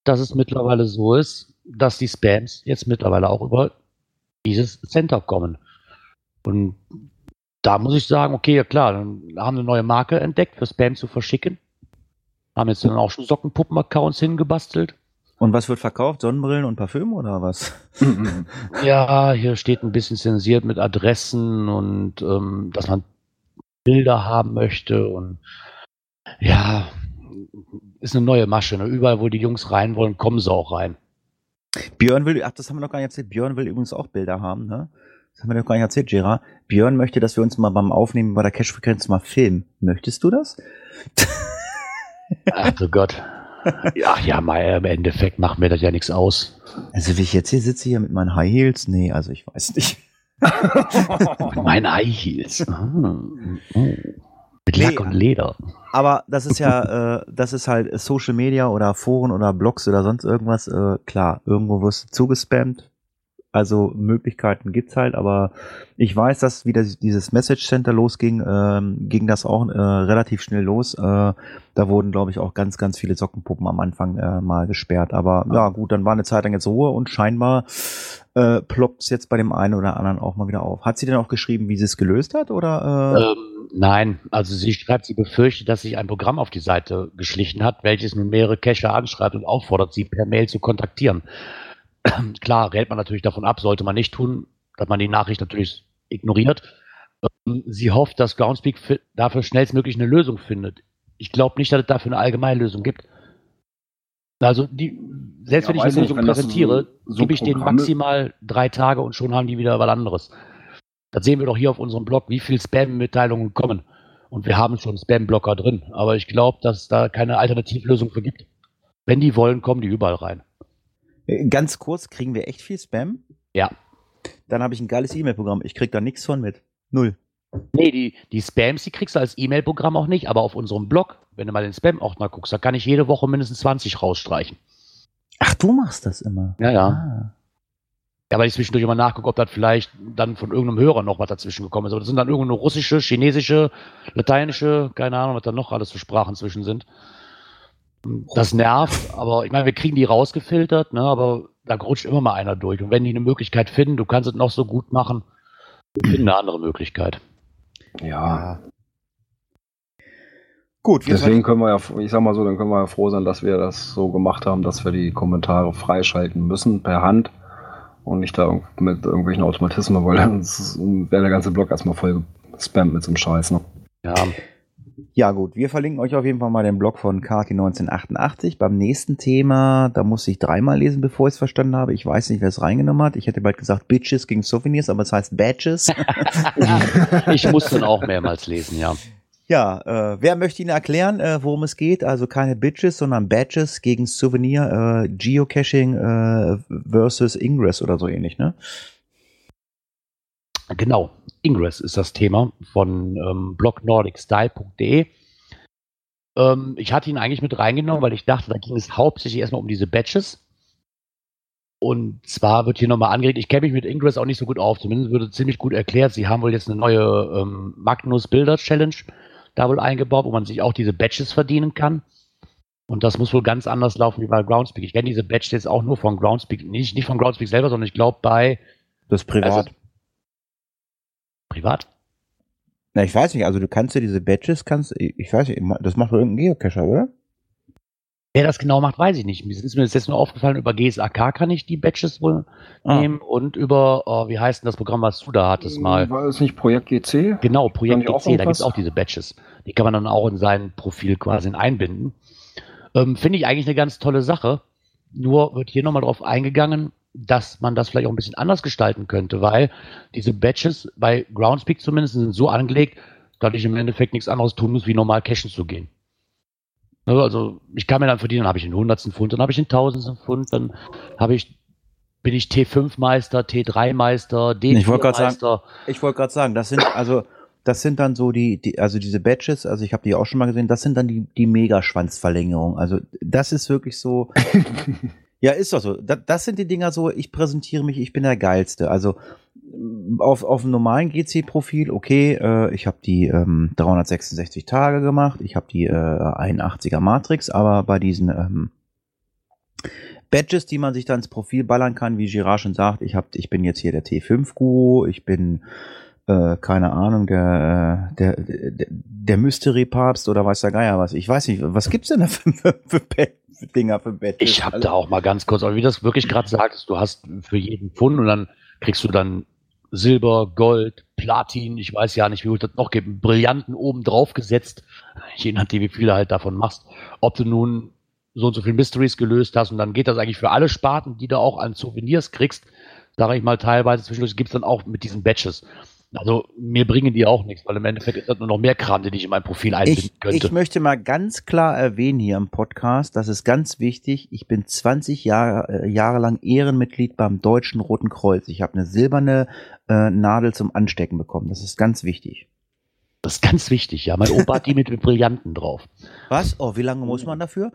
dass es mittlerweile so ist, dass die Spams jetzt mittlerweile auch über dieses Center kommen. Und da muss ich sagen, okay, ja klar, dann haben wir eine neue Marke entdeckt, für Spam zu verschicken. Haben jetzt dann auch schon Sockenpuppen-Accounts hingebastelt. Und was wird verkauft? Sonnenbrillen und Parfüm oder was? [LAUGHS] ja, hier steht ein bisschen zensiert mit Adressen und ähm, dass man Bilder haben möchte und ja, ist eine neue Masche. Ne? Überall, wo die Jungs rein wollen, kommen sie auch rein. Björn will, ach, das haben wir noch gar nicht erzählt. Björn will übrigens auch Bilder haben, ne? Das haben wir noch gar nicht erzählt, Gerard. Björn möchte, dass wir uns mal beim Aufnehmen bei der Cash-Frequenz mal filmen. Möchtest du das? Ach du Gott. Ja, ja, mal, im Endeffekt macht mir das ja nichts aus. Also wie ich jetzt hier sitze hier mit meinen High Heels, nee, also ich weiß nicht. [LAUGHS] mit meinen High Heels. [LAUGHS] Ah, oh. Mit Lack nee, und Leder. Aber das ist ja, äh, das ist halt Social Media oder Foren oder Blogs oder sonst irgendwas. Äh, klar, irgendwo wirst du zugespammt, also Möglichkeiten gibt's halt, aber ich weiß, dass wieder dieses Message Center losging, ähm, ging das auch äh, relativ schnell los. Äh, da wurden, glaube ich, auch ganz, ganz viele Sockenpuppen am Anfang äh, mal gesperrt. Aber ja gut, dann war eine Zeit lang jetzt Ruhe und scheinbar äh, ploppt jetzt bei dem einen oder anderen auch mal wieder auf. Hat sie denn auch geschrieben, wie sie es gelöst hat? Oder, äh? ähm, nein, also sie schreibt, sie befürchtet, dass sich ein Programm auf die Seite geschlichen hat, welches nun mehrere Cacher anschreibt und auffordert, sie per Mail zu kontaktieren. [CLEARS THROAT] Klar, rät man natürlich davon ab, sollte man nicht tun, dass man die Nachricht natürlich ignoriert. Ähm, sie hofft, dass Groundspeak dafür schnellstmöglich eine Lösung findet. Ich glaube nicht, dass es dafür eine allgemeine Lösung gibt. Also die, selbst ja, wenn ich eine Lösung präsentiere, so, so gebe ich denen maximal drei Tage und schon haben die wieder was anderes. Das sehen wir doch hier auf unserem Blog, wie viele Spam-Mitteilungen kommen. Und wir haben schon Spam-Blocker drin. Aber ich glaube, dass es da keine Alternativlösung für gibt. Wenn die wollen, kommen die überall rein. Ganz kurz, kriegen wir echt viel Spam? Ja. Dann habe ich ein geiles E-Mail-Programm. Ich krieg da nichts von mit. Null. Nee, die, die Spams, die kriegst du als E-Mail-Programm auch nicht, aber auf unserem Blog, wenn du mal den Spam-Ordner guckst, da kann ich jede Woche mindestens 20 rausstreichen. Ach, du machst das immer? Ja, ja. Ah. Ja, weil ich zwischendurch immer nachgucke, ob das vielleicht dann von irgendeinem Hörer noch was dazwischen gekommen ist. Aber das sind dann irgendeine russische, chinesische, lateinische, keine Ahnung, was da noch alles für Sprachen zwischen sind. Das nervt, aber ich meine, wir kriegen die rausgefiltert, ne, aber da rutscht immer mal einer durch. Und wenn die eine Möglichkeit finden, du kannst es noch so gut machen, finden eine andere Möglichkeit. Ja. Gut. Deswegen können wir ja, ich sag mal so, dann können wir ja froh sein, dass wir das so gemacht haben, dass wir die Kommentare freischalten müssen per Hand und nicht da mit irgendwelchen Automatismen, weil dann wäre der ganze Blog erstmal voll gespammt mit so einem Scheiß, ne? Ja. Ja gut, wir verlinken euch auf jeden Fall mal den Blog von Kati 1988. Beim nächsten Thema, da muss ich dreimal lesen, bevor ich es verstanden habe. Ich weiß nicht, wer es reingenommen hat. Ich hätte bald gesagt Bitches gegen Souvenirs, aber es heißt Badges. [LAUGHS] ich muss dann auch mehrmals lesen, ja. Ja, äh, wer möchte Ihnen erklären, äh, worum es geht? Also keine Bitches, sondern Badges gegen Souvenir, äh, Geocaching äh, versus Ingress oder so ähnlich, ne? Genau, Ingress ist das Thema von ähm, blogNordicStyle.de. Ähm, ich hatte ihn eigentlich mit reingenommen, weil ich dachte, da ging es hauptsächlich erstmal um diese Batches. Und zwar wird hier nochmal angeregt, ich kenne mich mit Ingress auch nicht so gut auf, zumindest wird ziemlich gut erklärt, sie haben wohl jetzt eine neue ähm, Magnus Builder Challenge da wohl eingebaut, wo man sich auch diese Batches verdienen kann. Und das muss wohl ganz anders laufen wie bei Groundspeak. Ich kenne diese Badge jetzt auch nur von Groundspeak, nicht, nicht von Groundspeak selber, sondern ich glaube bei. Das privat. Also, privat? Na, ich weiß nicht, also du kannst ja diese Badges, kannst, ich weiß nicht, das macht wohl irgendein Geocacher, oder? Wer das genau macht, weiß ich nicht. Mir ist mir das jetzt nur aufgefallen, über GSAK kann ich die Badges wohl Ah. nehmen und über, oh, wie heißt denn das Programm, was du da hattest mal? War es nicht Projekt GC? Genau, Projekt GC, da gibt es auch diese Badges. Die kann man dann auch in sein Profil quasi einbinden. Ähm, Finde ich eigentlich eine ganz tolle Sache. Nur wird hier nochmal drauf eingegangen, dass man das vielleicht auch ein bisschen anders gestalten könnte, weil diese Badges bei Groundspeak zumindest sind so angelegt, dass ich im Endeffekt nichts anderes tun muss, wie normal cashen zu gehen. Ne, Also ich kann mir dann verdienen, dann habe ich den hundertsten Pfund, dann habe ich den tausendsten Pfund, dann habe ich, bin ich T5-Meister, T3-Meister, Ich wollte grad sagen- D4-Meister. Ich wollte gerade sagen, das sind [LAUGHS] also das sind dann so die, die also diese Badges, also ich habe die auch schon mal gesehen, das sind dann die die Megaschwanzverlängerung. Also das ist wirklich so [LAUGHS] Ja, ist doch so. Das, das sind die Dinger so, ich präsentiere mich, ich bin der geilste. Also mm, auf auf dem normalen GC Profil, okay, äh, ich habe die ähm, 366 Tage gemacht, ich habe die äh, 81er Matrix, aber bei diesen ähm, Badges, die man sich dann ins Profil ballern kann, wie Girard schon sagt, ich hab, ich bin jetzt hier der T5-Guru, ich bin, äh, keine Ahnung, der, äh, der, der, der Mystery-Papst oder weiß der Geier was. Ich weiß nicht, was gibt's denn da für, für, für Dinger, für Badges? Ich habe da auch mal ganz kurz, aber wie du das wirklich gerade sagtest, du hast für jeden Pfund und dann kriegst du dann Silber, Gold, Platin, ich weiß ja nicht, wie viel das noch gibt, einen Brillanten oben drauf gesetzt, [LAUGHS] je nachdem, wie viel du halt davon machst. Ob du nun so und so viel Mysteries gelöst hast und dann geht das eigentlich für alle Sparten, die du auch an Souvenirs kriegst, sage ich mal teilweise zwischendurch gibt's dann auch mit diesen Badges. Also mir bringen die auch nichts, weil im Endeffekt ist das nur noch mehr Kram, den ich in mein Profil einbinden Ich, könnte. ich möchte mal ganz klar erwähnen hier im Podcast, das ist ganz wichtig, ich bin 20 Jahre, äh, Jahre lang Ehrenmitglied beim Deutschen Roten Kreuz. Ich habe eine silberne äh, Nadel zum Anstecken bekommen. Das ist ganz wichtig. Das ist ganz wichtig, ja. Mein Opa hat die mit Brillanten drauf. Was? Oh, wie lange muss man dafür?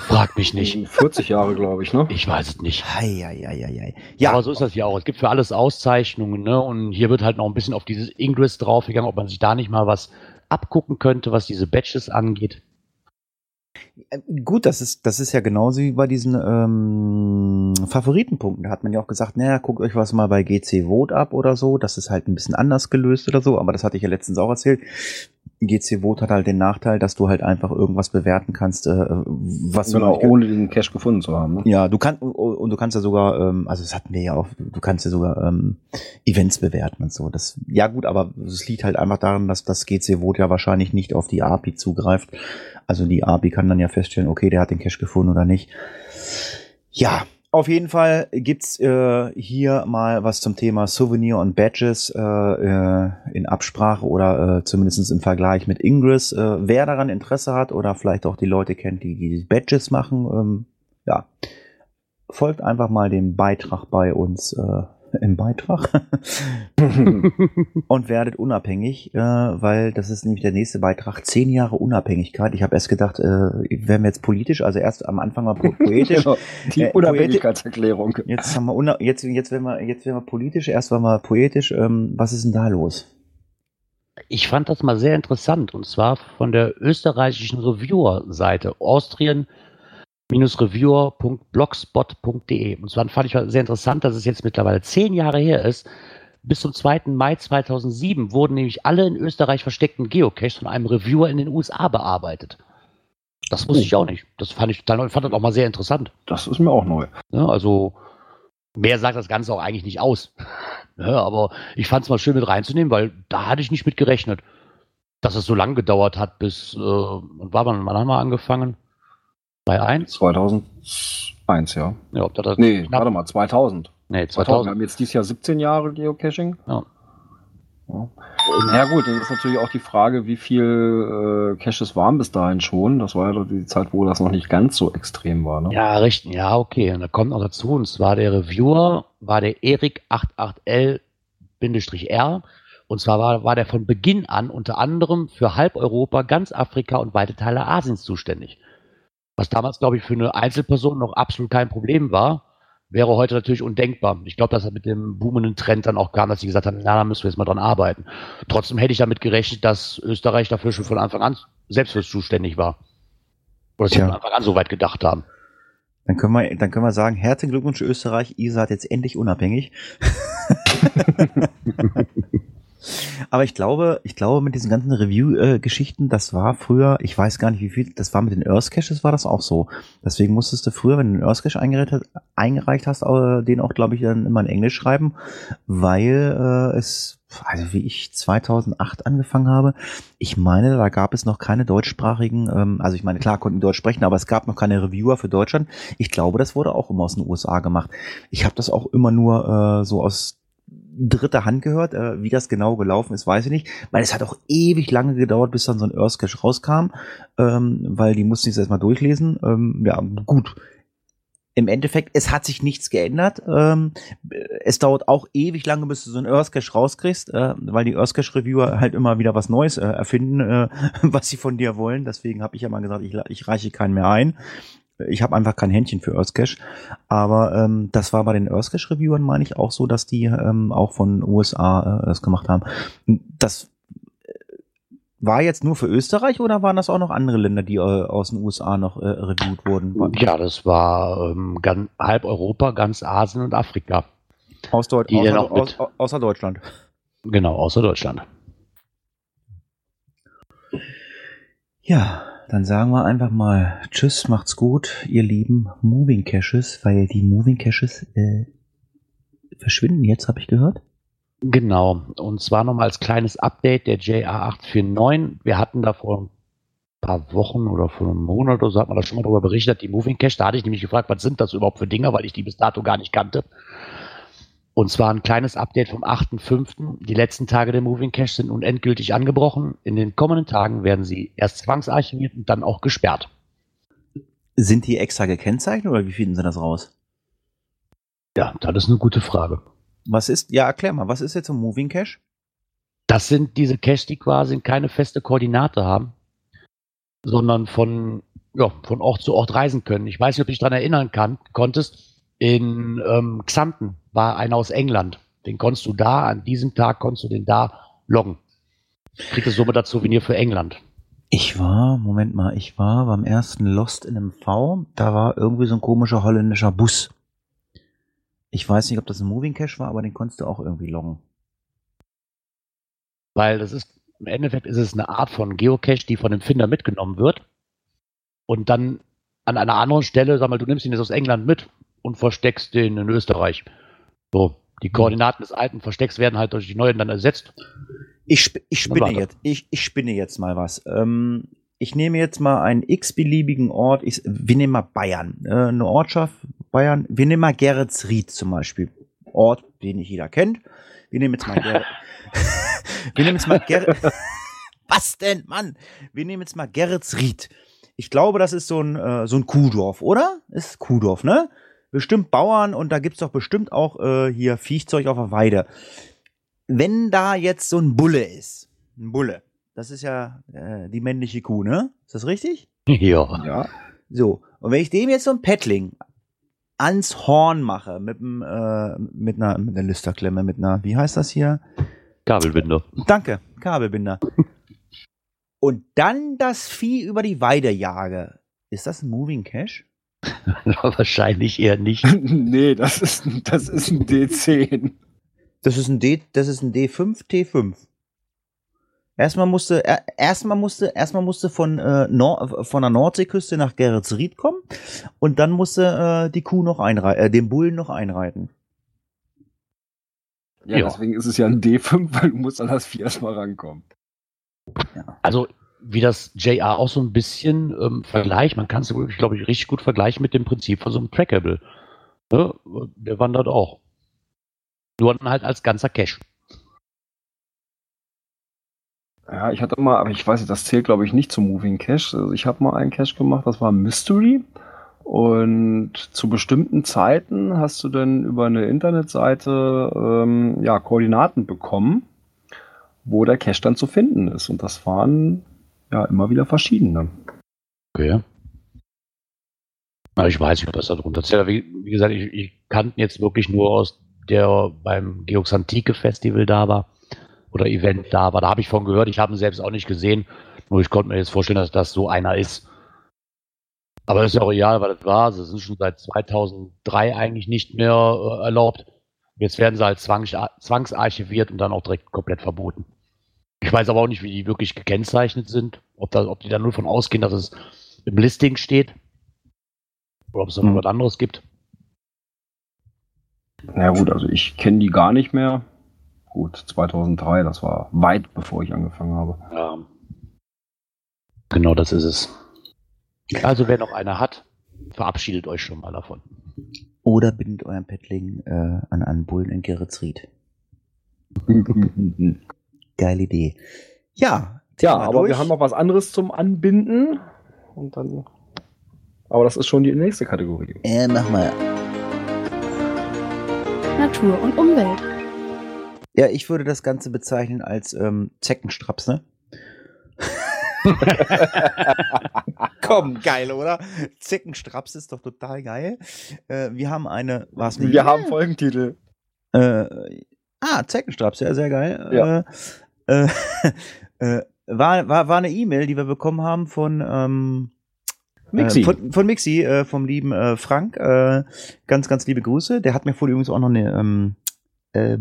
Frag mich nicht. 40 Jahre, glaube ich, ne? Ich weiß es nicht. Hei, hei, hei, hei. Ja, Ja, aber so ist das ja auch. Es gibt für alles Auszeichnungen, ne? Und hier wird halt noch ein bisschen auf dieses Ingress draufgegangen, ob man sich da nicht mal was abgucken könnte, was diese Badges angeht. Äh, Gut, das ist, das ist ja genauso wie bei diesen ähm, Favoritenpunkten. Da hat man ja auch gesagt, naja, guckt euch was mal bei GC Vote ab oder so. Das ist halt ein bisschen anders gelöst oder so, aber das hatte ich ja letztens auch erzählt. GC Vote hat halt den Nachteil, dass du halt einfach irgendwas bewerten kannst, äh, was du Genau, ge- ohne diesen Cache gefunden zu haben. Ne? ja, du kannst und du kannst ja sogar, ähm, also das hatten wir ja auch, du kannst ja sogar ähm, Events bewerten und so. Das, ja gut, aber es liegt halt einfach daran, dass das GC Vote ja wahrscheinlich nicht auf die API zugreift. Also die API kann dann ja feststellen, okay, der hat den Cache gefunden oder nicht. Ja, auf jeden Fall gibt's äh, hier mal was zum Thema Souvenir und Badges äh, äh, in Absprache oder äh, zumindest im Vergleich mit Ingress. Äh, wer daran Interesse hat oder vielleicht auch die Leute kennt, die die Badges machen, ähm, ja, folgt einfach mal dem Beitrag bei uns äh, im Beitrag und werdet unabhängig, äh, weil das ist nämlich der nächste Beitrag, zehn Jahre Unabhängigkeit. Ich habe erst gedacht, äh, wären wir jetzt politisch, also erst am Anfang mal po [LAUGHS] poetisch. Genau, die Äh, Unabhängigkeitserklärung. Jetzt haben wir una jetzt jetzt werden wir jetzt werden wir politisch, erst waren wir poetisch. Ähm, was ist denn da los? Ich fand das mal sehr interessant und zwar von der österreichischen Reviewer-Seite austrian-reviewer.blogspot.de. Und zwar fand ich sehr interessant, dass es jetzt mittlerweile zehn Jahre her ist. Bis zum 2. Mai 2007 wurden nämlich alle in Österreich versteckten Geocaches von einem Reviewer in den USA bearbeitet. Das wusste Oh. ich auch nicht. Das fand ich dann fand das auch mal sehr interessant. Das ist mir auch neu. Ne? Also mehr sagt das Ganze auch eigentlich nicht aus. [LAUGHS] ne? Aber ich fand es mal schön mit reinzunehmen, weil da hatte ich nicht mit gerechnet, dass es so lange gedauert hat, bis, äh, und war man, wann haben wir angefangen? Bei 1? 2001, ja. Ja, ob das Nee, knapp- warte mal, 2000. Nee, 2000. Wir 2000. haben jetzt dieses Jahr 17 Jahre Geocaching. Ja. Ja. Ja gut, dann ist natürlich auch die Frage, wie viel äh, Caches waren bis dahin schon. Das war ja die Zeit, wo das noch nicht ganz so extrem war. Ne? Ja, richtig. Ja, okay. Und da kommt noch dazu, und zwar der Reviewer war der Erik88L V-R. Und zwar war, war der von Beginn an unter anderem für halb Europa, ganz Afrika und weite Teile Asiens zuständig. Was damals, glaube ich, für eine Einzelperson noch absolut kein Problem war, wäre heute natürlich undenkbar. Ich glaube, dass er mit dem boomenden Trend dann auch kam, dass sie gesagt haben, na, da müssen wir jetzt mal dran arbeiten. Trotzdem hätte ich damit gerechnet, dass Österreich dafür schon von Anfang an selbst für zuständig war. Oder sie Tja. von Anfang an so weit gedacht haben. Dann können wir, dann können wir sagen, herzlichen Glückwunsch Österreich, ihr seid jetzt endlich unabhängig. [LAUGHS] Aber ich glaube, ich glaube, mit diesen ganzen Review-Geschichten, das war früher, ich weiß gar nicht wie viel, das war mit den Earth Caches, war das auch so. Deswegen musstest du früher, wenn du einen Earth Cache eingereicht, hast- den auch, glaube ich, dann immer in Englisch schreiben, weil äh, es, also wie ich 2008 angefangen habe, ich meine, da gab es noch keine deutschsprachigen, ähm, also ich meine, klar konnten Deutsch sprechen, aber es gab noch keine Reviewer für Deutschland. Ich glaube, das wurde auch immer aus den USA gemacht. Ich habe das auch immer nur äh, so aus dritter Hand gehört. Äh, wie das genau gelaufen ist, weiß ich nicht. Weil es hat auch ewig lange gedauert, bis dann so ein Earth Cache rauskam, ähm, weil die mussten es erstmal durchlesen. Ähm, ja, gut. Im Endeffekt, es hat sich nichts geändert. Ähm, es dauert auch ewig lange, bis du so einen Earth Cache rauskriegst, äh, weil die Earth Cache Reviewer halt immer wieder was Neues äh, erfinden, äh, [LAUGHS] was sie von dir wollen. Deswegen habe ich ja mal gesagt, ich, ich reiche keinen mehr ein. Ich habe einfach kein Händchen für Earth Cache. Aber ähm, das war bei den Earth Cache Reviewern, meine ich, auch so, dass die ähm, auch von USA äh, das gemacht haben. Das äh, war jetzt nur für Österreich oder waren das auch noch andere Länder, die äh, aus den USA noch äh, reviewed wurden? Ja, das war ähm, ganz, halb Europa, ganz Asien und Afrika. Aus Die dann außer, mit- aus, außer Deutschland. Genau, außer Deutschland. Ja, dann sagen wir einfach mal Tschüss, macht's gut, ihr lieben Moving Caches, weil die Moving Caches äh, verschwinden jetzt, habe ich gehört. Genau. Und zwar nochmal als kleines Update der JA849. Wir hatten da vor ein paar Wochen oder vor einem Monat oder so hat man da schon mal darüber berichtet, die Moving Cache. Da hatte ich nämlich gefragt, was sind das überhaupt für Dinger, weil ich die bis dato gar nicht kannte. Und zwar ein kleines Update vom 8.5. Die letzten Tage der Moving Cache sind nun endgültig angebrochen. In den kommenden Tagen werden sie erst zwangsarchiviert und dann auch gesperrt. Sind die extra gekennzeichnet oder wie finden sie das raus? Ja, das ist eine gute Frage. Was ist, ja, erklär mal, was ist jetzt so ein Moving Cache? Das sind diese Caches, die quasi keine feste Koordinate haben, sondern von, ja, von Ort zu Ort reisen können. Ich weiß nicht, ob du dich daran erinnern kann, konntest. In ähm, Xanten war einer aus England. Den konntest du da, an diesem Tag konntest du den da loggen. Kriegst du somit das Souvenir für England. Ich war, Moment mal, ich war beim ersten Lost in einem V, da war irgendwie so ein komischer holländischer Bus. Ich weiß nicht, ob das ein Moving Cache war, aber den konntest du auch irgendwie loggen. Weil das ist, im Endeffekt ist es eine Art von Geocache, die von dem Finder mitgenommen wird und dann an einer anderen Stelle, sag mal, du nimmst ihn jetzt aus England mit und versteckst den in Österreich. So, die Koordinaten des alten Verstecks werden halt durch die neuen dann ersetzt. Ich, sp ich spinne jetzt, ich, ich spinne jetzt mal was. Ähm, ich nehme jetzt mal einen x-beliebigen Ort. Ich, wir nehmen mal Bayern. Äh, eine Ortschaft, Bayern. Wir nehmen mal Geretsried zum Beispiel. Ort, den nicht jeder kennt. Wir nehmen jetzt mal Ger [LAUGHS] Wir nehmen jetzt mal Ger [LAUGHS] Was denn, Mann? Wir nehmen jetzt mal Geretsried. Ich glaube, das ist so ein, äh, so ein Kuhdorf, oder? Ist Kuhdorf, ne? Bestimmt Bauern und da gibt's doch bestimmt auch äh, hier Viechzeug auf der Weide wenn da jetzt so ein Bulle ist, ein Bulle, das ist ja äh, die männliche Kuh, ne? Ist das richtig? [LAUGHS] ja. Ja. So, und wenn ich dem jetzt so ein Paddling ans Horn mache, mit, äh, mit, einer, mit einer Lüsterklemme, mit einer, wie heißt das hier? Kabelbinder. Danke, Kabelbinder. und dann das Vieh über die Weide jage. Ist das ein Moving Cache? [LAUGHS] Wahrscheinlich eher nicht. [LAUGHS] nee, das ist, ein- das ist ein D10. Das ist ein D, das ist ein D5 T5. Erstmal musste, er, erstmal musste, erstmal musste von, äh, Nor von der Nordseeküste nach Geretsried kommen und dann musste äh, die Kuh noch einreiten, äh, den Bullen noch einreiten. Ja, Ja. deswegen ist es ja ein D5, weil du musst an das Vieh erstmal rankommen. Also, wie das JR auch so ein bisschen ähm, vergleicht, man kann es glaube ich, richtig gut vergleichen mit dem Prinzip von so einem Trackable. Ne? Der wandert auch. Nur dann halt als ganzer Cache. Ja, ich hatte mal, aber ich weiß nicht, das zählt glaube ich nicht zum Moving Cache. Also ich habe mal einen Cache gemacht, das war Mystery. Und zu bestimmten Zeiten hast du dann über eine Internetseite ähm, ja, Koordinaten bekommen, wo der Cache dann zu finden ist. Und das waren ja immer wieder verschiedene. Okay. Aber ich weiß nicht, was da drunter zählt. Wie, wie gesagt, ich, ich kannte jetzt wirklich nur aus der beim Georgs Antike Festival da war oder Event da war. Da habe ich von gehört. Ich habe ihn selbst auch nicht gesehen. Nur ich konnte mir jetzt vorstellen, dass das so einer ist. Aber das ist ja auch egal, weil das war. Sie sind schon seit 2003 eigentlich nicht mehr äh, erlaubt. Jetzt werden sie halt zwangs zwangsarchiviert und dann auch direkt komplett verboten. Ich weiß aber auch nicht, wie die wirklich gekennzeichnet sind. Ob, da, ob die da nur von ausgehen, dass es im Listing steht. Oder ob es noch Hm. was anderes gibt. Na gut, also ich kenne die gar nicht mehr. Gut, 2003, das war weit bevor ich angefangen habe. Ja. Genau das ist es. Also wer noch eine hat, verabschiedet euch schon mal davon. Oder bindet euren Paddling äh, an einen Bullen in Geretsried. [LAUGHS] Geile Idee. Ja, Ja, aber wir durch. haben noch was anderes zum Anbinden. Und dann. Aber das ist schon die nächste Kategorie. Äh, mach mal. Natur und Umwelt. Ja, ich würde das Ganze bezeichnen als ähm, Zeckenstraps, ne? [LAUGHS] Komm, geil, oder? Zeckenstraps ist doch total geil. Äh, wir haben eine, was Wir haben Folgentitel. Äh, ah, Zeckenstraps, ja, sehr geil. Ja. Äh, äh, [LAUGHS] äh, war, war, war eine E-Mail, die wir bekommen haben von, ähm, Mixi. Äh, von, von Mixi, äh, vom lieben äh, Frank. Äh, ganz, ganz liebe Grüße. Der hat mir vorhin übrigens auch noch eine, ähm, äh.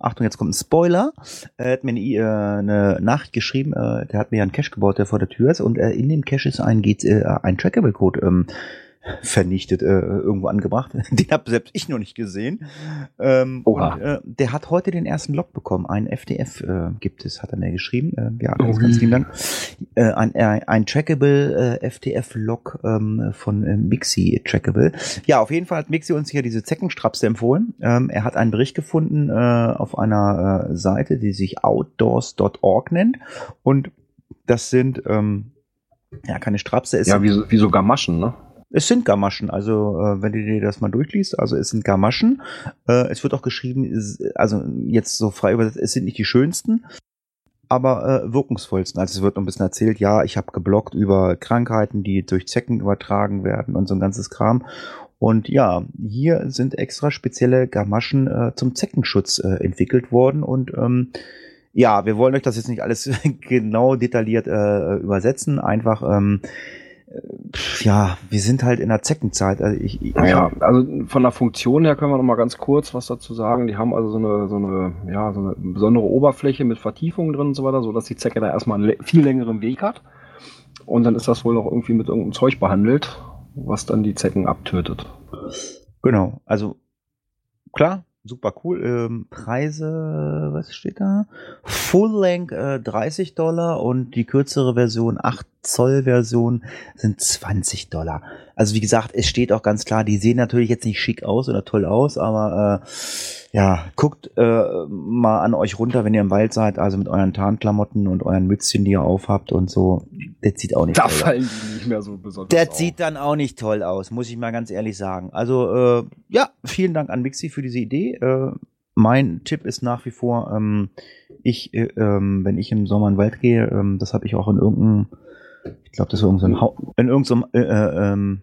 Achtung, jetzt kommt ein Spoiler. Er hat mir eine, äh, eine Nachricht geschrieben, äh, der hat mir ja einen Cache gebaut, der vor der Tür ist und äh, in dem Cache ist ein, geht, äh, ein Trackable-Code ähm, vernichtet, äh, irgendwo angebracht. [LAUGHS] Den habe selbst ich noch nicht gesehen. Ähm, Oha. und, äh, der hat heute den ersten Log bekommen. Ein FDF äh, gibt es, hat er mir geschrieben. Äh, ja, ganz, ganz lieben Dank. Äh, ein, ein, ein Trackable äh, FDF-Log ähm, von äh, Mixi Trackable. Ja, auf jeden Fall hat Mixi uns hier diese Zeckenstrapse empfohlen. Ähm, er hat einen Bericht gefunden äh, auf einer äh, Seite, die sich outdoors.org nennt. Und das sind ähm, ja keine Strapse, es Ja, wie, so- wie so Gamaschen, ne? Es sind Gamaschen, also äh, wenn du dir das mal durchliest, also es sind Gamaschen. Äh, es wird auch geschrieben, es- also jetzt so frei übersetzt, es sind nicht die schönsten, aber äh, wirkungsvollsten. Also es wird ein bisschen erzählt, ja, ich habe geblockt über Krankheiten, die durch Zecken übertragen werden und so ein ganzes Kram. Und ja, hier sind extra spezielle Gamaschen äh, zum Zeckenschutz äh, entwickelt worden und ähm, ja, wir wollen euch das jetzt nicht alles [LAUGHS] genau detailliert äh, übersetzen, einfach ähm, ja, wir sind halt in der Zeckenzeit. Also ich, ich Ja, also von der Funktion her können wir noch mal ganz kurz was dazu sagen. Die haben also so eine, so eine, ja, so eine besondere Oberfläche mit Vertiefungen drin und so weiter, so dass die Zecke da erstmal einen viel längeren Weg hat. Und dann ist das wohl noch irgendwie mit irgendeinem Zeug behandelt, was dann die Zecken abtötet. Genau, also klar, super cool. Ähm, Preise, was steht da? Full Length äh, 30 Dollar und die kürzere Version, 8 Zoll Version, sind 20 Dollar. Also wie gesagt, es steht auch ganz klar, die sehen natürlich jetzt nicht schick aus oder toll aus, aber äh, ja, guckt äh, mal an euch runter, wenn ihr im Wald seid, also mit euren Tarnklamotten und euren Mützchen, die ihr aufhabt und so. Das sieht auch nicht Da toll aus. fallen die nicht mehr so besonders Der auf. sieht dann auch nicht toll aus, muss ich mal ganz ehrlich sagen. Also, äh, ja, vielen Dank an Mixi für diese Idee. Äh, mein Tipp ist nach wie vor, ähm, ich, äh, ähm, wenn ich im Sommer in den Wald gehe, ähm, das habe ich auch in irgendeinem, ich glaube, das war irgendein Hau in irgendeinem, äh, äh, ähm,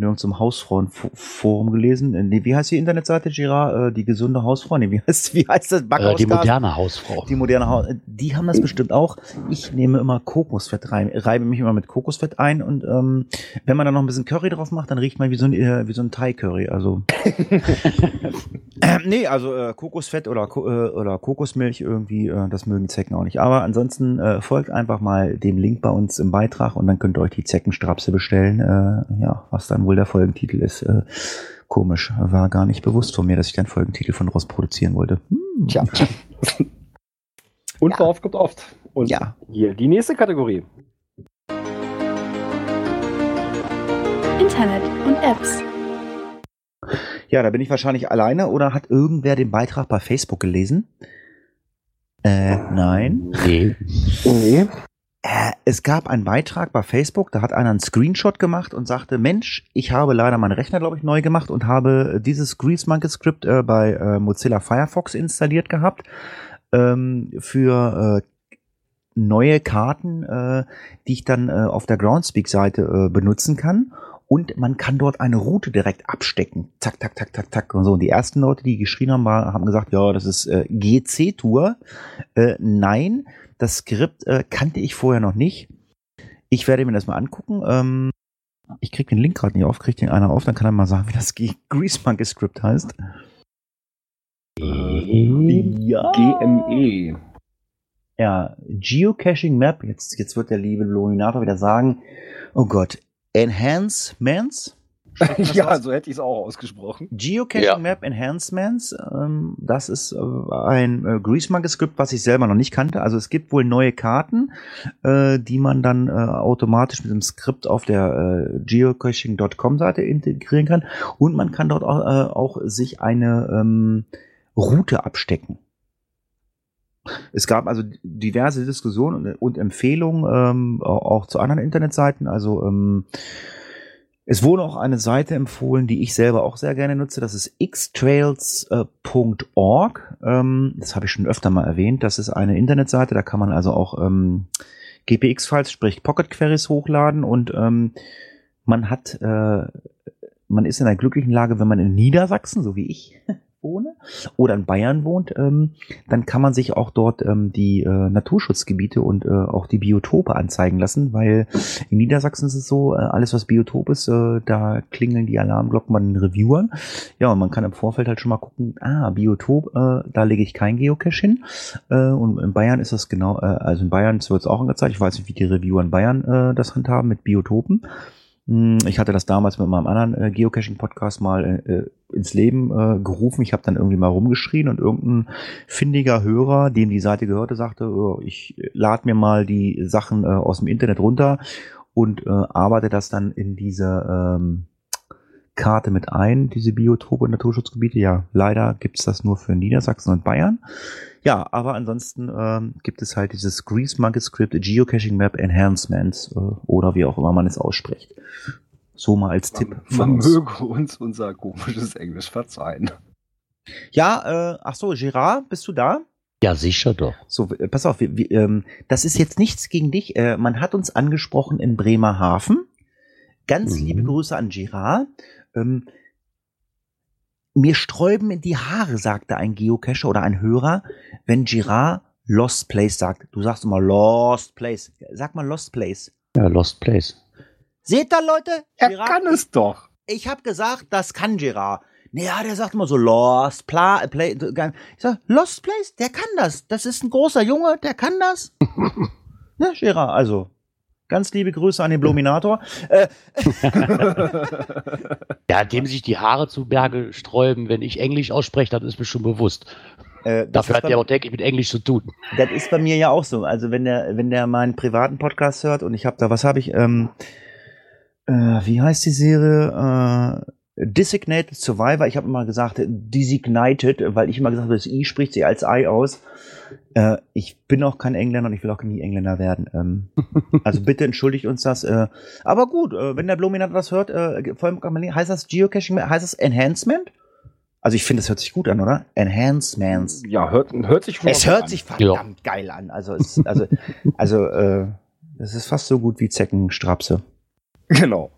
in irgendeinem Hausfrauenforum gelesen. Äh, Nee, wie heißt die Internetseite, Girard? Äh, die gesunde Hausfrau? Nee, wie [LAUGHS] heißt, wie heißt das? Äh, die moderne Hausfrau. Die moderne Haut, die haben das bestimmt auch. Ich nehme immer Kokosfett rein, reibe mich immer mit Kokosfett ein und ähm, wenn man dann noch ein bisschen Curry drauf macht, dann riecht man wie so ein, äh, wie so ein Thai-Curry. Also [LAUGHS] ähm, nee, also äh, Kokosfett oder, äh, oder Kokosmilch irgendwie, das mögen Zecken auch nicht. Aber ansonsten folgt einfach mal dem Link bei uns im Beitrag und dann könnt ihr euch die Zeckenstrapse bestellen. Ja, was dann wohl der Folgentitel ist. Äh, komisch, war gar nicht bewusst von mir, dass ich den Folgentitel von Ross produzieren wollte. Hm. Tja. [LAUGHS] Unverhofft kommt oft. Und Ja. hier die nächste Kategorie. Internet und Apps. Ja, da bin ich wahrscheinlich alleine oder hat irgendwer den Beitrag bei Facebook gelesen? Äh, nein. Nee. Nee. Äh, es gab einen Beitrag bei Facebook, da hat einer einen Screenshot gemacht und sagte, Mensch, ich habe leider meinen Rechner, glaube ich, neu gemacht und habe dieses Grease Monkey Script äh, bei äh, Mozilla Firefox installiert gehabt ähm, für äh, neue Karten, äh, die ich dann äh, auf der Groundspeak-Seite benutzen kann. Und man kann dort eine Route direkt abstecken. Zack, tack, tack, tack, tack. Und so. Und die ersten Leute, die geschrien haben, haben gesagt, ja, das ist äh, GC-Tour. Äh, nein, das Skript äh, kannte ich vorher noch nicht. Ich werde mir das mal angucken. Ähm, ich krieg den Link gerade nicht auf, kriegt den einer auf, dann kann er mal sagen, wie das Grease Monkey Script heißt. Ja. GME. Ja, Geocaching Map. Jetzt, jetzt wird der liebe Luminator wieder sagen, oh Gott, Enhancements? [LAUGHS] ja, so hätte ich es auch ausgesprochen. Geocaching Ja. Map Enhancements, ähm, das ist äh, ein äh, Grease Monkey Script, was ich selber noch nicht kannte. Also es gibt wohl neue Karten, äh, die man dann äh, automatisch mit dem Skript auf der äh, geocaching.com Seite integrieren kann und man kann dort auch, äh, auch sich eine ähm, Route abstecken. Es gab also diverse Diskussionen und, Empfehlungen ähm, auch zu anderen Internetseiten. Also ähm, es wurde auch eine Seite empfohlen, die ich selber auch sehr gerne nutze. Das ist xtrails.org. Ähm, das habe ich schon öfter mal erwähnt. Das ist eine Internetseite, da kann man also auch ähm, GPX-Files, sprich Pocket Queries hochladen und ähm, man hat, äh, man ist in einer glücklichen Lage, wenn man in Niedersachsen, so wie ich, wohne oder in Bayern wohnt, ähm, dann kann man sich auch dort ähm, die äh, Naturschutzgebiete und äh, auch die Biotope anzeigen lassen, weil in Niedersachsen ist es so, äh, alles was Biotop ist, äh, da klingeln die Alarmglocken bei den Reviewern. Ja, und man kann im Vorfeld halt schon mal gucken, ah, Biotop, äh, da lege ich kein Geocache hin. Äh, und in Bayern ist das genau, äh, also in Bayern wird es auch angezeigt, ich weiß nicht, wie die Reviewer in Bayern äh, das handhaben mit Biotopen. Hm, Ich hatte das damals mit meinem anderen äh, Geocaching-Podcast mal äh, ins Leben äh, gerufen. Ich habe dann irgendwie mal rumgeschrien und irgendein findiger Hörer, dem die Seite gehörte, sagte, oh, ich lade mir mal die Sachen äh, aus dem Internet runter und äh, arbeite das dann in diese ähm, Karte mit ein, diese Biotope und Naturschutzgebiete. Ja, leider gibt's das nur für Niedersachsen und Bayern. Ja, aber ansonsten ähm, gibt es halt dieses Grease Monkey Script Geocaching Map Enhancements äh, oder wie auch immer man es ausspricht. So mal als Tipp. Man, von man uns. möge uns unser komisches Englisch verzeihen. Ja, äh, ach so, Gerard, bist du da? Ja, sicher doch. So, pass auf, wir, wir, ähm, das ist jetzt nichts gegen dich. Äh, man hat uns angesprochen in Bremerhaven. Ganz Mhm. liebe Grüße an Gerard. Ähm, mir sträuben in die Haare, sagte ein Geocacher oder ein Hörer, wenn Gerard Lost Place sagt. Du sagst immer Lost Place. Sag mal Lost Place. Ja, Lost Place. Seht ihr, Leute? Er kann es doch. ich habe gesagt, das kann Gerard. Naja, der sagt immer so Lost Pla Play. Ich sag, Lost Place, der kann das. Das ist ein großer Junge, der kann das. [LAUGHS] ne, Gerard, also. Ganz liebe Grüße an den Bluminator. Äh, [LAUGHS] Ja, dem sich die Haare zu Berge sträuben, wenn ich Englisch ausspreche, das ist mir schon bewusst. äh, das, Dafür hat der auch täglich mit Englisch zu tun. das ist bei mir ja auch so. Also wenn der, wenn der meinen privaten Podcast hört und ich habe da, was habe ich, ähm, äh, wie heißt die Serie? Äh, Designated Survivor. Ich habe immer gesagt Designated, weil ich immer gesagt habe, das I spricht sie als I aus. Äh, ich bin auch kein Engländer und ich will auch nie Engländer werden. Ähm, [LAUGHS] also bitte entschuldigt uns das. Äh, aber gut, äh, wenn der Bluminator das hört, äh, vor allem heißt das Geocaching, heißt das Enhancement? Also ich finde, das hört sich gut an, oder? Enhancements. Ja, hört, hört sich schon Es hört an. sich verdammt geil an. Also, es, also, also, äh, es ist fast so gut wie Zeckenstrapse. Genau.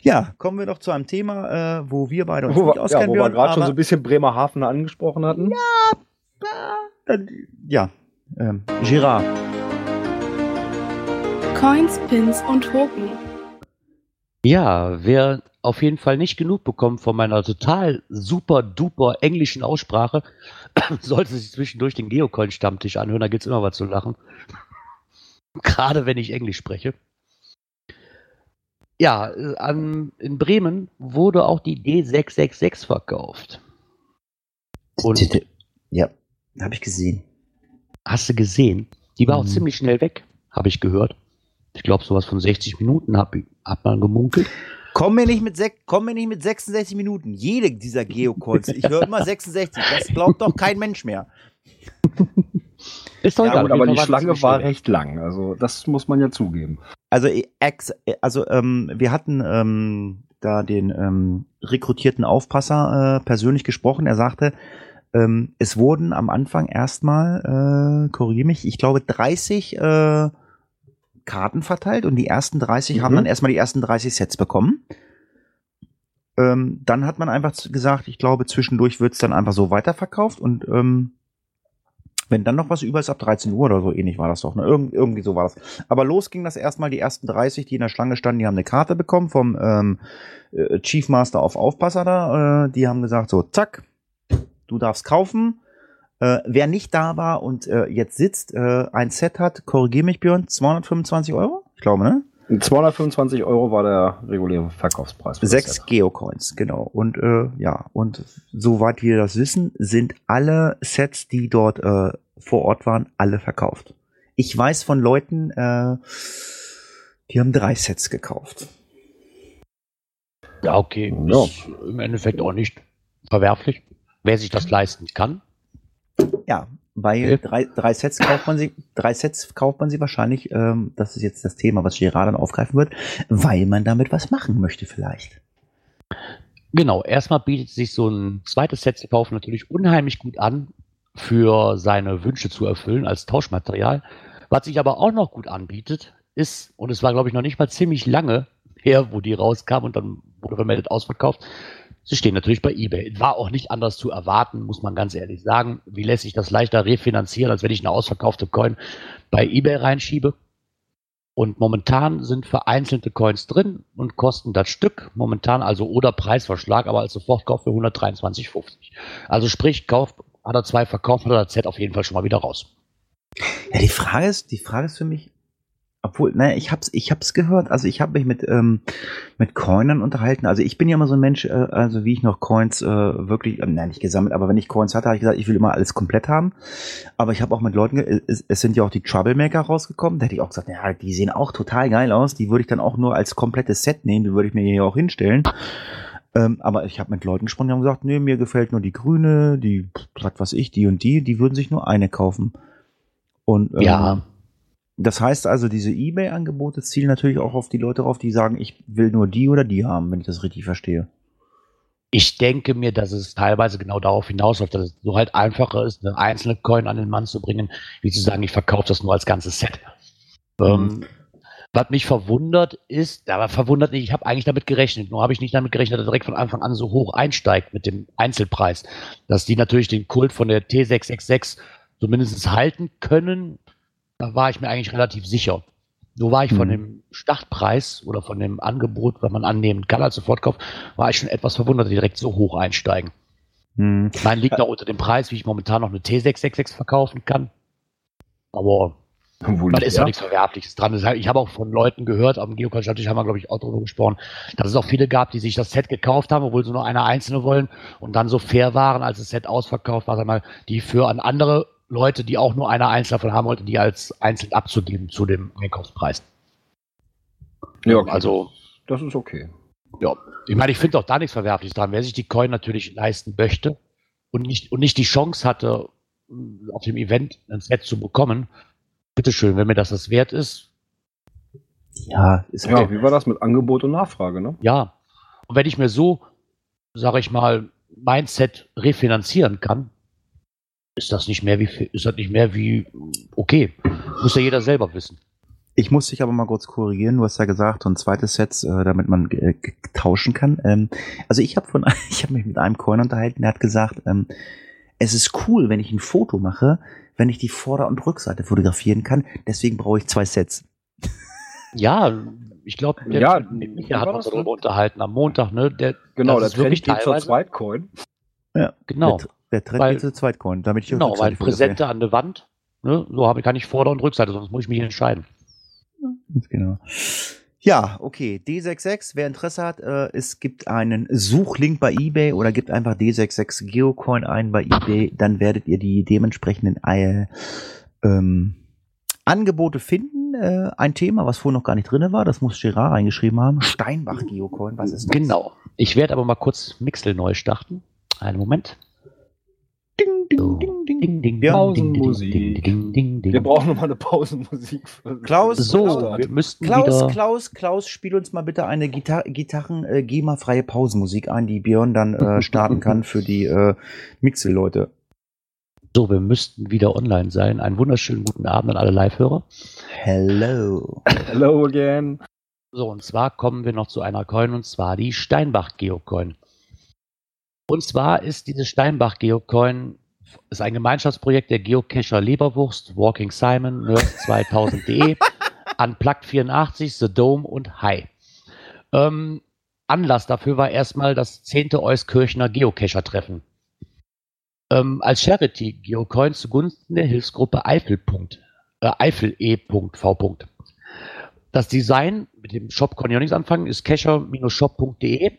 Ja, kommen wir doch zu einem Thema, äh, wo wir beide uns Wo nicht wir, ja, auskennen wo wir gerade schon so ein bisschen Bremerhaven angesprochen hatten. Dann, ja, ähm, Girard. Coins, Pins und Token. Ja, wer auf jeden Fall nicht genug bekommt von meiner total super duper englischen Aussprache, [COUGHS] sollte sich zwischendurch den Geocoin-Stammtisch anhören, da gibt's immer was zu lachen. [LAUGHS] Gerade wenn ich Englisch spreche. Ja, äh, an, in Bremen wurde auch die D666 verkauft. Und Ja, habe ich gesehen. hast du gesehen? Die war auch Mhm. ziemlich schnell weg, habe ich gehört. Ich glaube, sowas von 60 Minuten hab, hat man gemunkelt. Komm mir nicht mit komm mir nicht mit 66 Minuten. Jede dieser Geocalls. Ich höre immer 66. Das glaubt doch kein Mensch mehr. [LAUGHS] Ist doch Ja, egal. gut, aber die Schlange war recht lang. Also das muss man ja zugeben. Also, äh, ex, äh, also ähm, wir hatten ähm, da den ähm, rekrutierten Aufpasser äh, persönlich gesprochen. Er sagte, ähm, es wurden am Anfang erstmal, äh, korrigiere mich, ich glaube 30 äh, Karten verteilt und die ersten 30 haben Mhm. dann erstmal die ersten 30 Sets bekommen. Ähm, dann hat man einfach gesagt, ich glaube, zwischendurch wird's dann einfach so weiterverkauft und ähm, wenn dann noch was über ist, ab 13 Uhr oder so ähnlich war das doch. Ne? Irgend, irgendwie so war das. Aber los ging das erstmal, die ersten 30, die in der Schlange standen, die haben eine Karte bekommen vom ähm, äh, Chief Master auf Aufpasser da. Äh, die haben gesagt, so, zack, du darfst kaufen. Äh, wer nicht da war und äh, jetzt sitzt, äh, ein Set hat, korrigier mich Björn, 225 Euro? Ich glaube, ne? 225 Euro war der reguläre Verkaufspreis. Sechs. Geocoins, genau. Und äh, ja, und soweit wir das wissen, sind alle Sets, die dort äh, vor Ort waren, alle verkauft. Ich weiß von Leuten, äh, die haben drei Sets gekauft. Ja, okay. Ja. Ist im Endeffekt auch nicht verwerflich. Wer sich das leisten kann. Ja, weil drei, drei Sets kauft man sie, drei Sets kauft man sie wahrscheinlich, ähm, das ist jetzt das Thema, was Gerard dann aufgreifen wird, weil man damit was machen möchte vielleicht. Genau, erstmal bietet sich so ein zweites Set zu kaufen natürlich unheimlich gut an, für seine Wünsche zu erfüllen als Tauschmaterial. Was sich aber auch noch gut anbietet, ist, und es war glaube ich noch nicht mal ziemlich lange her, wo die rauskam und dann wurde vermeldet ausverkauft, sie stehen natürlich bei eBay. War auch nicht anders zu erwarten, muss man ganz ehrlich sagen. Wie lässt sich das leichter refinanzieren, als wenn ich eine ausverkaufte Coin bei eBay reinschiebe? Und momentan sind vereinzelte Coins drin und kosten das Stück momentan also oder Preisverschlag, aber als Sofortkauf für 123,50. Also sprich, Kauf, hat er zwei verkauft, hat er Set auf jeden Fall schon mal wieder raus. Ja, die Frage ist, die Frage ist für mich, obwohl, naja, ich hab's, ich hab's gehört, also ich habe mich mit, ähm, mit Coinern unterhalten. Also ich bin ja immer so ein Mensch, äh, also wie ich noch Coins äh, wirklich, äh, nein, nicht gesammelt, aber wenn ich Coins hatte, habe ich gesagt, ich will immer alles komplett haben. Aber ich habe auch mit Leuten, es, es sind ja auch die Troublemaker rausgekommen, da hätte ich auch gesagt, ja, die sehen auch total geil aus, die würde ich dann auch nur als komplettes Set nehmen, die würde ich mir hier auch hinstellen. Ähm, aber ich habe mit Leuten gesprochen, die haben gesagt, nee, mir gefällt nur die grüne, die, was weiß ich, die und die, die würden sich nur eine kaufen. Und ähm, Ja. Das heißt also, diese Ebay-Angebote zielen natürlich auch auf die Leute drauf, die sagen, ich will nur die oder die haben, wenn ich das richtig verstehe. Ich denke mir, dass es teilweise genau darauf hinausläuft, dass es so halt einfacher ist, eine einzelne Coin an den Mann zu bringen, wie zu sagen, ich verkaufe das nur als ganzes Set. Ähm, was mich verwundert ist, aber verwundert nicht, ich habe eigentlich damit gerechnet, nur habe ich nicht damit gerechnet, dass er direkt von Anfang an so hoch einsteigt mit dem Einzelpreis, dass die natürlich den Kult von der T666 zumindest halten können, da war ich mir eigentlich relativ sicher. Nur war ich von Mhm. dem Startpreis oder von dem Angebot, was man annehmen kann als Sofortkauf, war ich schon etwas verwundert, direkt so hoch einsteigen. Hm. Mein liegt auch unter dem Preis, wie ich momentan noch eine T666 verkaufen kann. Aber Wo da ist doch nichts Verwerfliches dran. Ich habe auch von Leuten gehört, am Geocache haben wir, glaube ich, auch darüber gesprochen, dass es auch viele gab, die sich das Set gekauft haben, obwohl sie nur eine einzelne wollen und dann so fair waren, als das Set ausverkauft war, sag mal, die für an andere Leute, die auch nur eine einzelne davon haben wollten, die als einzeln abzugeben zu dem Einkaufspreis. Ja, okay. Also, das ist okay. ja, ich meine, ich finde auch da nichts Verwerfliches dran. Wer sich die Coin natürlich leisten möchte und nicht, und nicht die Chance hatte, mh, auf dem Event ein Set zu bekommen, bitteschön, wenn mir das das wert ist, Ja, ist Ja, okay. wie war das mit Angebot und Nachfrage, ne? ja. Und wenn ich mir so, sage ich mal, mein Set refinanzieren kann, ist das nicht mehr wie, ist das nicht mehr wie, okay. Muss ja jeder selber wissen. Ich muss dich aber mal kurz korrigieren. Du hast ja gesagt, so ein zweites Set, äh, damit man äh, tauschen kann. Ähm, also ich habe von, [LAUGHS] ich habe mich mit einem Coin unterhalten, der hat gesagt, ähm, es ist cool, wenn ich ein Foto mache, wenn ich die Vorder- und Rückseite fotografieren kann. Deswegen brauche ich zwei Sets. Ja, ich glaube, Ja, mit wie Micha hat uns das darüber unterhalten am Montag, ne? Der, Genau, das der ist wirklich geht zur teilweise- Zweitcoin. Ja, Genau. Der, der Trend Weil- zu Zweitcoin, damit ich Genau, weil. Präsente an der Wand, ne, so habe, kann ich Vorder- und Rückseite, sonst muss ich mich entscheiden. Ganz Genau. Ja, okay. D66, wer Interesse hat, äh, es gibt einen Suchlink bei eBay oder gibt einfach D66 Geocoin ein bei eBay, dann werdet ihr die dementsprechenden äh, ähm, Angebote finden. Äh, ein Thema, was vorher noch gar nicht drin war, das muss Gerard reingeschrieben haben. Steinbach Geocoin, was ist das? Genau. Ich werde aber mal kurz Mixel neu starten. Einen Moment. Ding, ding, ding, ding. Ding, ding, Ja. ding, ding, ding, Pausenmusik. ding, ding, ding, ding. Wir brauchen nochmal eine Pausenmusik. Klaus, So, Klaus, wir müssten Klaus, wieder. Klaus, Klaus, spiel uns mal bitte eine Gitar Gitarren äh, GEMA-freie Pausenmusik ein, die Björn dann äh, [LAUGHS] starten kann für die äh, Mixel-Leute. So, wir müssten wieder online sein. Einen wunderschönen guten Abend an alle Live-Hörer. Hello. Hello again. So, und zwar kommen wir noch zu einer Coin, und zwar die Steinbach Geocoin. Und zwar ist diese Steinbach Geocoin ist ein Gemeinschaftsprojekt der Geocacher Leberwurst, Walking Simon, Nerds2000.de, [LAUGHS] Unplugged 84, The Dome und Hi. Ähm, Anlass dafür war erstmal das 10. Euskirchener Geocacher-Treffen. Ähm, als Charity Geocoin zugunsten der Hilfsgruppe Eifel. Äh, Eifel.e.v. Das Design mit dem Shop kann ich auch nichts anfangen, ist cacher-shop.de.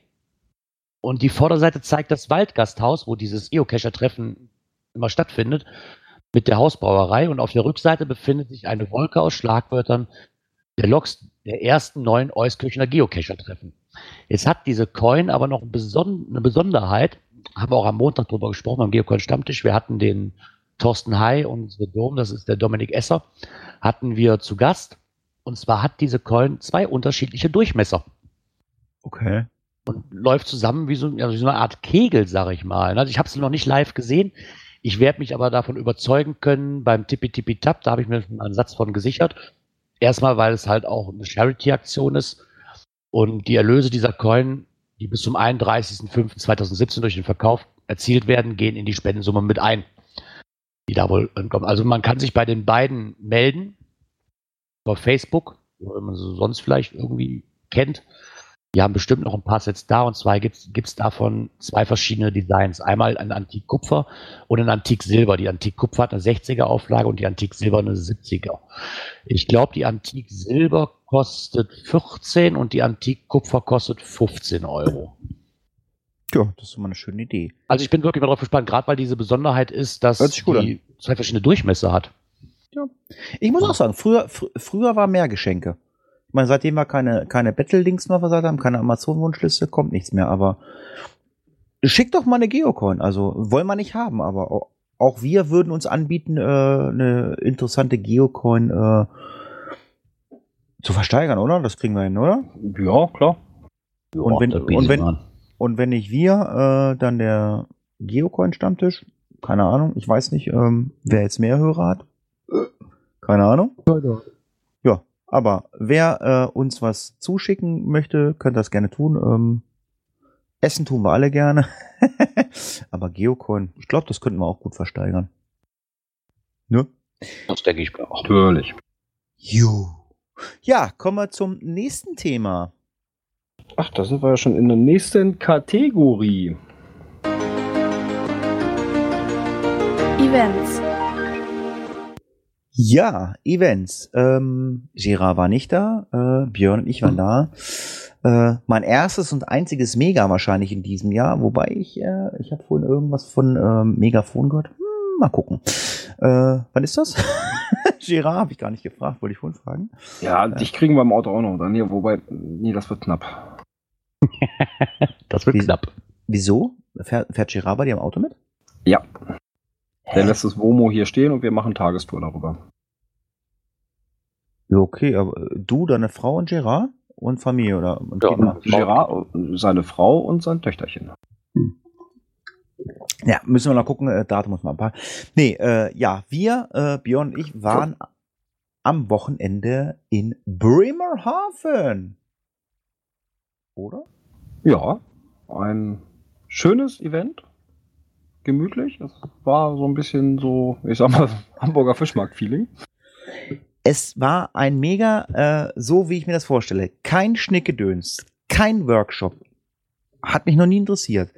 Und die Vorderseite zeigt das Waldgasthaus, wo dieses Geocacher-Treffen immer stattfindet, mit der Hausbrauerei. Und auf der Rückseite befindet sich eine Wolke aus Schlagwörtern der Loks der ersten neuen Euskirchener Geocacher-Treffen. Jetzt hat diese Coin aber noch eine Beson- eine Besonderheit, haben wir auch am Montag drüber gesprochen beim Geocoin-Stammtisch. Wir hatten den Thorsten Hai und The Dome, das ist der Dominik Esser, hatten wir zu Gast. Und zwar hat diese Coin zwei unterschiedliche Durchmesser Okay. Und läuft zusammen wie so, ja, wie so eine Art Kegel, sag ich mal. Also ich habe es noch nicht live gesehen. Ich werde mich aber davon überzeugen können beim Tippi Tippi Tap, da habe ich mir einen Satz von gesichert. Erstmal, weil es halt auch eine Charity-Aktion ist und die Erlöse dieser Coin, die bis zum 31.05.2017 durch den Verkauf erzielt werden, gehen in die Spendensumme mit ein, die da wohl kommen. Also man kann sich bei den beiden melden, auf Facebook, wenn man sie sonst vielleicht irgendwie kennt. Die haben bestimmt noch ein paar Sets da und zwar gibt es davon zwei verschiedene Designs. Einmal ein Antik Kupfer und ein Antik Silber. Die Antik Kupfer hat eine 60er Auflage und die Antik Silber eine 70er. Ich glaube, die Antik Silber kostet 14 und die Antik Kupfer kostet 15 Euro. Ja, das ist immer eine schöne Idee. Also ich bin wirklich mal drauf gespannt, gerade weil diese Besonderheit ist, dass die zwei verschiedene Durchmesser hat. Ich muss auch sagen, früher, fr früher war mehr Geschenke. Meine, seitdem wir keine, keine Battle-Links mehr versagt haben, keine Amazon-Wunschliste, kommt nichts mehr, aber schickt doch mal eine Geocoin. Also wollen wir nicht haben, aber auch, auch wir würden uns anbieten, äh, eine interessante Geocoin äh, zu versteigern, oder? Das kriegen wir hin, oder? Ja, klar. Und wenn- und wenn- an. Und wenn nicht wir, äh, dann der Geocoin-Stammtisch. Keine Ahnung, ich weiß nicht, ähm, wer jetzt mehr Hörer hat. Keine Ahnung. Ja, aber wer äh, uns was zuschicken möchte, könnt das gerne tun. Ähm, Essen tun wir alle gerne. [LAUGHS] aber Geocoin, ich glaube, das könnten wir auch gut versteigern. Ne? Das denke ich mir auch. Natürlich. Jo. Ja, kommen wir zum nächsten Thema. Ach, da sind wir ja schon in der nächsten Kategorie. Events. Ja, Events. Ähm, Gerard war nicht da, äh, Björn und ich waren da. Äh, mein erstes und einziges Mega wahrscheinlich in diesem Jahr, wobei ich, äh, ich habe vorhin irgendwas von ähm, Megafon gehört. Hm, mal gucken. Äh, wann ist das? [LAUGHS] Gerard habe ich gar nicht gefragt, wollte ich vorhin fragen. Ja, dich kriegen wir im Auto auch noch. Dann hier, wobei, nee, das wird knapp. [LAUGHS] Das wird Wie- knapp. Wieso? Fährt, fährt Gerard bei dir im Auto mit? Ja. Der lässt das Womo hier stehen und wir machen Tagestour darüber. Ja, okay, aber äh, du, deine Frau und Gerard und Familie oder und Ja, Kinder? Gerard, seine Frau und sein Töchterchen. Ja, müssen wir noch gucken, äh, Datum muss man ein paar. Nee, äh, ja, wir, äh, Björn und ich, waren am Wochenende in Bremerhaven. Oder? Ja, ein schönes Event. Gemütlich. Es war so ein bisschen so, ich sag mal, [LAUGHS] Hamburger Fischmarkt-Feeling. Es war ein mega, äh, so wie ich mir das vorstelle. Kein Schnickgedöns, kein Workshop. Hat mich noch nie interessiert.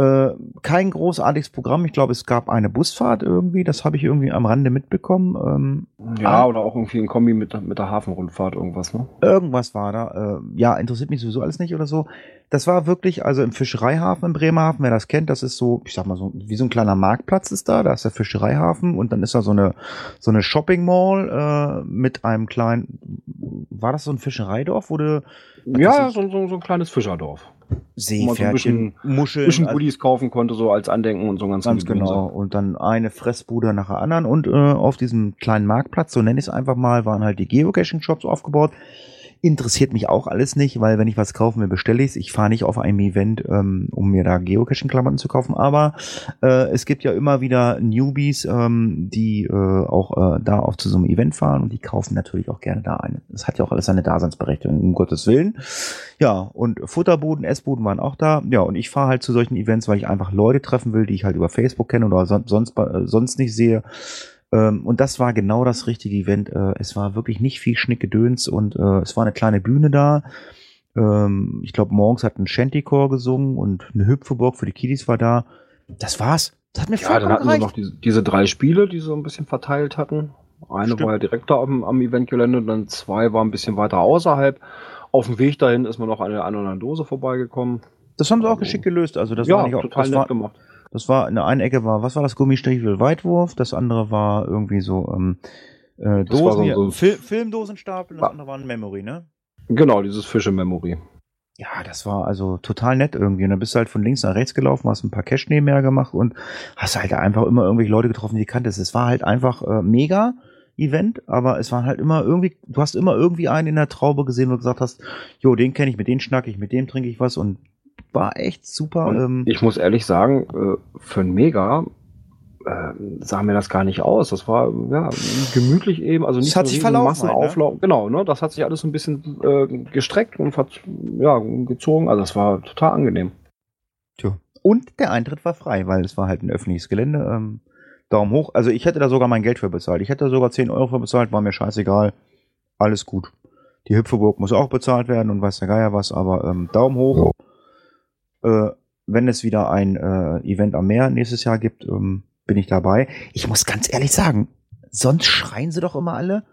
Äh, kein großartiges Programm. Ich glaube, es gab eine Busfahrt irgendwie. Das habe ich irgendwie am Rande mitbekommen. Ähm, Ja, Ah. oder auch irgendwie ein Kombi mit, der- mit der Hafenrundfahrt, irgendwas, ne? Irgendwas war da. Äh, ja, interessiert mich sowieso alles nicht oder so. Das war wirklich, also im Fischereihafen in Bremerhaven, wer das kennt, das ist so, ich sag mal so, wie so ein kleiner Marktplatz ist da. Da ist der Fischereihafen und dann ist da so eine, so eine Shopping Mall äh, mit einem kleinen, war das so ein Fischereidorf, du, Ja, so, so, so ein kleines Fischerdorf. Seepferdchen, bisschen, Muscheln. bisschen also- Goodies kaufen konnte, so als Andenken und so ganz Ganz genau. Und dann eine Fressbude nach der anderen. Und äh, auf diesem kleinen Marktplatz, so nenne ich es einfach mal, waren halt die Geocaching-Shops aufgebaut. Interessiert mich auch alles nicht, weil wenn ich was kaufen will, bestelle ich es. Ich fahre nicht auf einem Event, ähm, um mir da Geocaching-Klamotten zu kaufen. Aber äh, es gibt ja immer wieder Newbies, ähm, die äh, auch äh, da auf zu so einem Event fahren und die kaufen natürlich auch gerne da ein. Das hat ja auch alles seine Daseinsberechtigung, um Gottes Willen. Ja, und Futterbuden, Essbuden waren auch da. Ja, und ich fahre halt zu solchen Events, weil ich einfach Leute treffen will, die ich halt über Facebook kenne oder son sonst, äh, sonst nicht sehe. Ähm, und das war genau das richtige Event. Äh, es war wirklich nicht viel Schnickgedöns und äh, es war eine kleine Bühne da. Ähm, ich glaube, morgens hat ein Shantycore gesungen und eine Hüpfeburg für die Kiddies war da. Das war's. Das hat mir Ja, dann hatten sie gereicht. noch diese, diese drei Spiele, die sie so ein bisschen verteilt hatten. Eine Stimmt. war ja direkt da am, am Eventgelände, dann zwei waren ein bisschen weiter außerhalb. Auf dem Weg dahin ist man noch an der anderen Dose vorbeigekommen. Das haben sie auch geschickt gelöst. Also das ja, war nicht auch, total nett war, gemacht. Das war in der einen Ecke war, was war das Gummistiefel Weitwurf, das andere war irgendwie so ähm, äh, Das Dosen, so- so Fil Filmdosenstapel, das Ja. andere war ein Memory, ne? Genau, dieses Fische-Memory. Ja, das war also total nett irgendwie. Und dann bist du halt von links nach rechts gelaufen, hast ein paar Cash nebenher gemacht und hast halt einfach immer irgendwelche Leute getroffen, die kanntest. Es war halt einfach äh, mega Event, aber es war halt immer irgendwie, du hast immer irgendwie einen in der Traube gesehen, wo du gesagt hast, jo, den kenne ich, mit dem schnacke ich, mit dem trinke ich was und war echt super. Ähm, ich muss ehrlich sagen, äh, für ein Mega äh, sah mir das gar nicht aus. Das war ja gemütlich eben, also nicht hat so sich verlaufen halt, Massenauflauf. Genau, ne? Das hat sich alles so ein bisschen äh, gestreckt und hat, ja, gezogen. Also es war total angenehm. Tja. Und der Eintritt war frei, weil es war halt ein öffentliches Gelände. Ähm, Daumen hoch. Also ich hätte da sogar mein Geld für bezahlt. Ich hätte da sogar 10 Euro für bezahlt, war mir scheißegal. Alles gut. Die Hüpfeburg muss auch bezahlt werden und weiß der Geier was, aber ähm, Daumen hoch. Äh, wenn es wieder ein äh, Event am Meer nächstes Jahr gibt, ähm, bin ich dabei. Ich muss ganz ehrlich sagen, sonst schreien sie doch immer alle.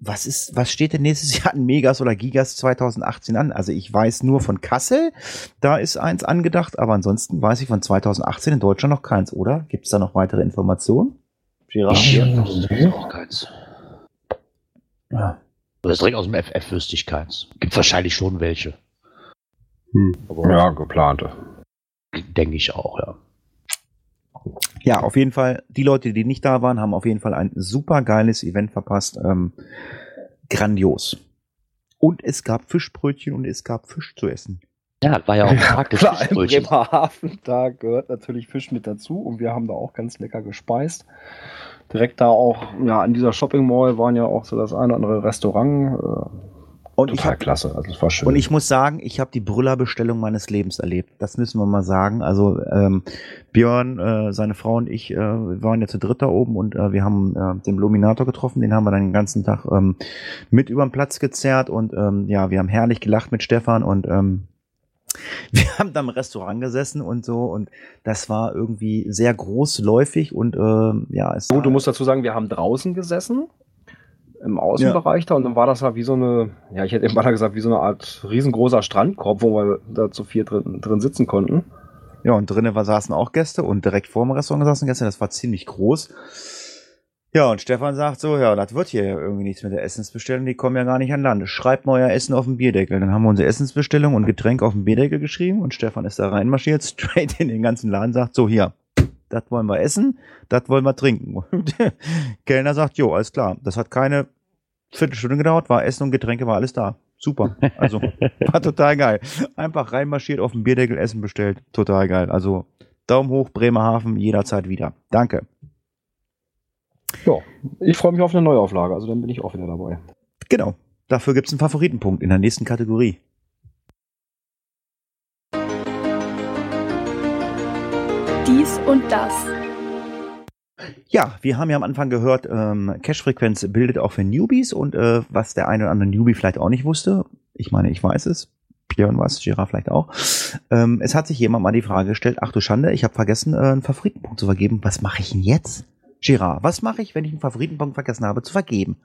Was ist, was steht denn nächstes [LAUGHS] Jahr an Megas oder Gigas 2018 an? Also ich weiß nur von Kassel, da ist eins angedacht, aber ansonsten weiß ich von 2018 in Deutschland noch keins, oder? Gibt es da noch weitere Informationen? Girard? Ich wüsste auch keins. Ja. Das direkt aus dem FF wüsste ich keins. Gibt wahrscheinlich schon welche. Aber Ja, geplante. denke ich auch, ja. ja, auf jeden Fall, die Leute, die nicht da waren, haben auf jeden Fall ein super geiles Event verpasst. Ähm, grandios. Und es gab Fischbrötchen und es gab Fisch zu essen. Ja, war ja auch ein Tag des Klar, im. Bremerhaven, da gehört natürlich Fisch mit dazu und wir haben da auch ganz lecker gespeist. Direkt da auch, ja, an dieser Shopping Mall waren ja auch so das eine oder andere Restaurant. Äh, Und ich total hab, klasse, also es war schön. Und ich muss sagen, ich habe die Brüllerbestellung meines Lebens erlebt. Das müssen wir mal sagen. Also ähm, Björn, äh, seine Frau und ich äh, waren jetzt zu dritt da oben und äh, wir haben äh, den Luminator getroffen. Den haben wir dann den ganzen Tag ähm, mit über den Platz gezerrt und ähm, ja, wir haben herrlich gelacht mit Stefan und ähm, [LAUGHS] wir haben da im Restaurant gesessen und so und das war irgendwie sehr großläufig und ähm, ja, es du musst dazu sagen, wir haben draußen gesessen. Im Außenbereich da und dann war das halt wie so eine, ja, ich hätte eben mal gesagt, wie so eine Art riesengroßer Strandkorb, wo wir da zu vier drin, drin sitzen konnten. Ja, und drinnen saßen auch Gäste und direkt vor dem Restaurant saßen Gäste. Das war ziemlich groß. Ja, und Stefan sagt so, ja, das wird hier irgendwie nichts mit der Essensbestellung, die kommen ja gar nicht an Land. Schreibt mal euer Essen auf den Bierdeckel. Dann haben wir unsere Essensbestellung und Getränk auf den Bierdeckel geschrieben und Stefan ist da reinmarschiert, [LAUGHS] straight in den ganzen Laden, sagt so, hier, das wollen wir essen, das wollen wir trinken. [LAUGHS] Und der Kellner sagt, jo, alles klar. Das hat keine Viertelstunde gedauert, war Essen und Getränke, war alles da. Super. Also, [LAUGHS] war total geil. Einfach reinmarschiert, auf den Bierdeckel Essen bestellt. Total geil. Also, Daumen hoch, Bremerhaven, jederzeit wieder. Danke. Ja, ich freue mich auf eine Neuauflage, also dann bin ich auch wieder dabei. Genau. Dafür gibt's einen Favoritenpunkt in der nächsten Kategorie. Und das. Ja, wir haben ja am Anfang gehört, ähm, Cache-Frequenz bildet auch für Newbies und äh, was der eine oder andere Newbie vielleicht auch nicht wusste, ich meine, ich weiß es, Björn weiß, Girard vielleicht auch, ähm, es hat sich jemand mal die Frage gestellt, ach du Schande, ich habe vergessen, äh, einen Favoritenpunkt zu vergeben, was mache ich denn jetzt? Girard, was mache ich, wenn ich einen Favoritenpunkt vergessen habe zu vergeben?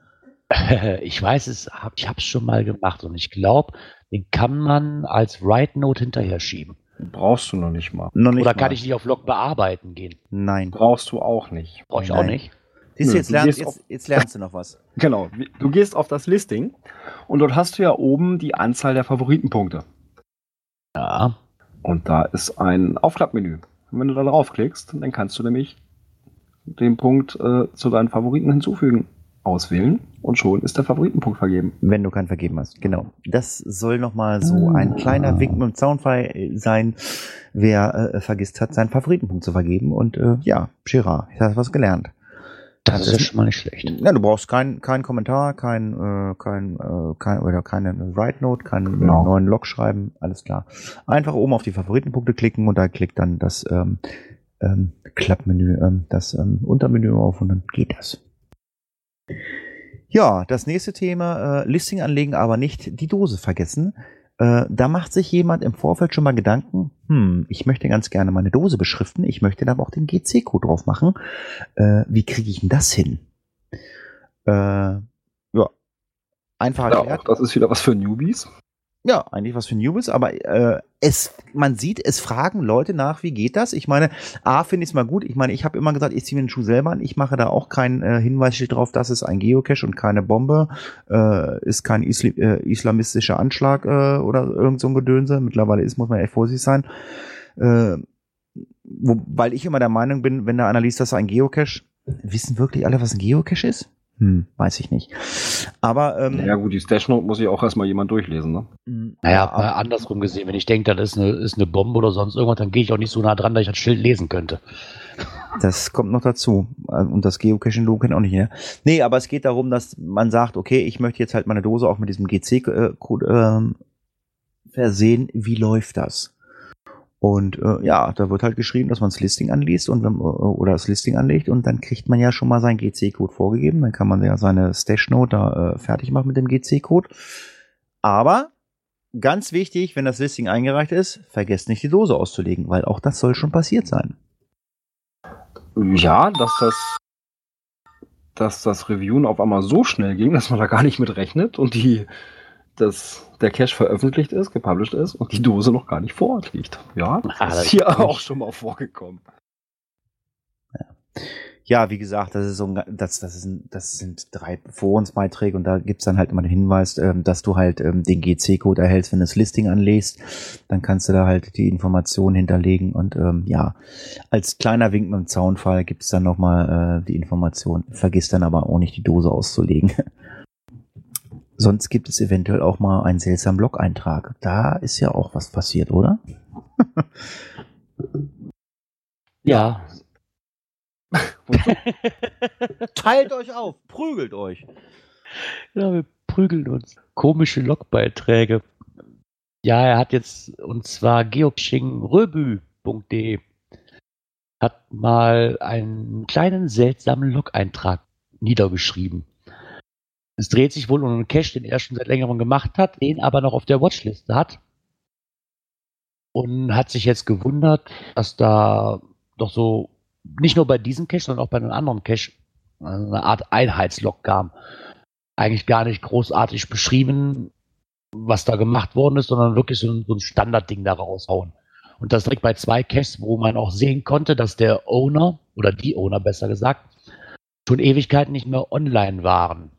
[LAUGHS] Ich weiß es, hab, ich habe es schon mal gemacht und ich glaube, den kann man als Write Note hinterher schieben. Brauchst du noch nicht mal. Noch nicht Oder kann mal. ich nicht auf Log bearbeiten gehen? Nein. Brauchst du auch nicht. Brauche ich Nein. auch nicht. Siehst du, jetzt, gehst jetzt, jetzt lernst du noch was. [LAUGHS] Genau, du gehst auf das Listing und dort hast du ja oben die Anzahl der Favoritenpunkte. Ja. Und da ist ein Aufklappmenü. Und wenn du da draufklickst, dann kannst du nämlich den Punkt äh, zu deinen Favoriten hinzufügen, auswählen und schon ist der Favoritenpunkt vergeben. Wenn du keinen vergeben hast, genau. Das soll nochmal so ein kleiner Wink mit dem Zaunfall sein, wer äh, vergisst hat, seinen Favoritenpunkt zu vergeben. Und äh, ja, Girard, ich habe was gelernt. Das ist ja schon mal nicht schlecht. Ja, du brauchst keinen kein Kommentar, kein, äh, kein, äh, kein oder keine Write Note, keinen Genau. äh, neuen Log schreiben, alles klar. Einfach oben auf die Favoritenpunkte klicken und da klickt dann das ähm, ähm, Klappmenü, ähm, das ähm, Untermenü auf und dann geht das. Ja, das nächste Thema, äh, Listing anlegen, aber nicht die Dose vergessen. Äh, da macht sich jemand im Vorfeld schon mal Gedanken, hm, ich möchte ganz gerne meine Dose beschriften, ich möchte da aber auch den GC-Code drauf machen. Äh, wie kriege ich denn das hin? Äh, ja, einfach Ja, erklärt. auch das ist wieder was für Newbies. Ja, eigentlich was für Newbies, aber äh, es, man sieht, es fragen Leute nach, wie geht das? Ich meine, A, finde ich es mal gut. Ich meine, ich habe immer gesagt, ich ziehe mir den Schuh selber an. Ich mache da auch kein äh, Hinweis drauf, das ist ein Geocache und keine Bombe, äh, ist kein Isli äh, islamistischer Anschlag äh, oder irgend so ein Gedönse. Mittlerweile ist, muss man echt vorsichtig sein. Äh, wo, weil ich immer der Meinung bin, wenn einer liest, das ein Geocache, wissen wirklich alle, was ein Geocache ist? Hm, weiß ich nicht. Aber ähm, Ja gut, die Stashnote muss ich auch erstmal jemand durchlesen, ne? mh, Naja, aber- mal andersrum gesehen, wenn ich denke, das ist eine, ist eine Bombe oder sonst irgendwas, dann gehe ich auch nicht so nah dran, dass ich das Schild lesen könnte. Das kommt noch dazu. Äh, Und das Geocaching-Logo kennt auch nicht, ne? Nee, aber es geht darum, dass man sagt, okay, ich möchte jetzt halt meine Dose auch mit diesem GC-Code ähm, versehen. Wie läuft das? Und äh, ja, da wird halt geschrieben, dass man das Listing anliest und wenn, äh, oder das Listing anlegt und dann kriegt man ja schon mal seinen GC-Code vorgegeben. Dann kann man ja seine Stash-Note da äh, fertig machen mit dem GC-Code. Aber ganz wichtig, wenn das Listing eingereicht ist, vergesst nicht die Dose auszulegen, weil auch das soll schon passiert sein. Ja, dass das, dass das Reviewen auf einmal so schnell ging, dass man da gar nicht mit rechnet und die, dass der Cache veröffentlicht ist, gepublished ist und die Dose noch gar nicht vor Ort liegt. Ja, das Ah, ist das hier auch schon mal vorgekommen. Ja, wie gesagt, das ist so ein, das, das, ist ein, das sind drei Forumsbeiträge und da gibt's dann halt immer den Hinweis, ähm, dass du halt ähm, den GC-Code erhältst, wenn du das Listing anlegst. Dann kannst du da halt die Informationen hinterlegen und ähm, ja, als kleiner Wink mit dem Zaunfall gibt's dann nochmal äh, die Information. Vergiss dann aber auch nicht die Dose auszulegen. [LAUGHS] Sonst gibt es eventuell auch mal einen seltsamen Blog-Eintrag. Da ist ja auch was passiert, oder? [LAUGHS] Ja. [LAUGHS] Teilt euch auf, prügelt euch. Ja, wir prügeln uns. Komische Logbeiträge. Ja, er hat jetzt, und zwar geocachingröbü.de hat mal einen kleinen seltsamen Log-Eintrag niedergeschrieben. Es dreht sich wohl um einen Cache, den er schon seit längerem gemacht hat, den aber noch auf der Watchliste hat. Und hat sich jetzt gewundert, dass da doch so, nicht nur bei diesem Cache, sondern auch bei einem anderen Cache, also eine Art Einheitslog kam eigentlich gar nicht großartig beschrieben, was da gemacht worden ist, sondern wirklich so ein, so ein Standardding da raushauen. Und das direkt bei zwei Caches, wo man auch sehen konnte, dass der Owner, oder die Owner besser gesagt, schon Ewigkeiten nicht mehr online waren.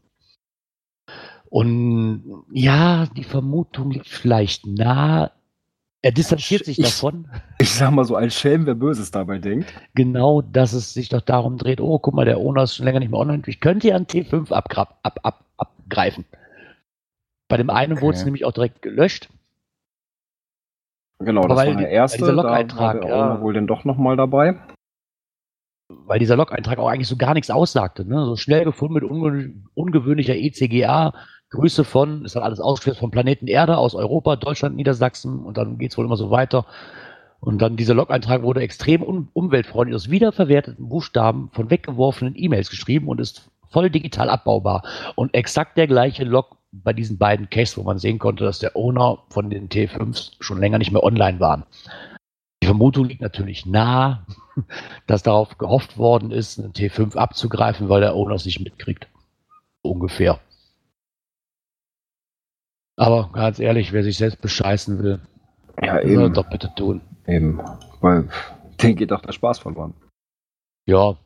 Und ja, die Vermutung liegt vielleicht nah. Er distanziert sich Ich- davon, Ich sag mal so, ein Schelm, wer Böses dabei denkt. genau, dass es sich doch darum dreht, oh, guck mal, der Owner ist schon länger nicht mehr online. Ich könnte ja einen T5 abgrab, ab, ab, abgreifen. Bei dem einen wurde es Okay. nämlich auch direkt gelöscht. Genau, das war der erste. dieser Da war Log-Eintrag, ja. Wohl dann doch nochmal dabei. weil dieser Log-Eintrag auch eigentlich so gar nichts aussagte. Ne? So schnell gefunden mit unge ungewöhnlicher ECGA, Grüße von, ist dann alles ausgeführt vom Planeten Erde aus Europa, Deutschland, Niedersachsen und dann geht's wohl immer so weiter. Und dann dieser Log-Eintrag wurde extrem un umweltfreundlich aus wiederverwerteten Buchstaben von weggeworfenen E-Mails geschrieben und ist voll digital abbaubar. Und exakt der gleiche Log bei diesen beiden Caches, wo man sehen konnte, dass der Owner von den T5s schon länger nicht mehr online waren. Die Vermutung liegt natürlich nah, [LAUGHS] dass darauf gehofft worden ist, einen T5 abzugreifen, weil der Owner es nicht mitkriegt. Ungefähr. Aber ganz ehrlich, wer sich selbst bescheißen will, Ja, er eben. doch bitte tun. eben. Weil den geht doch der Spaß verloren. Ja.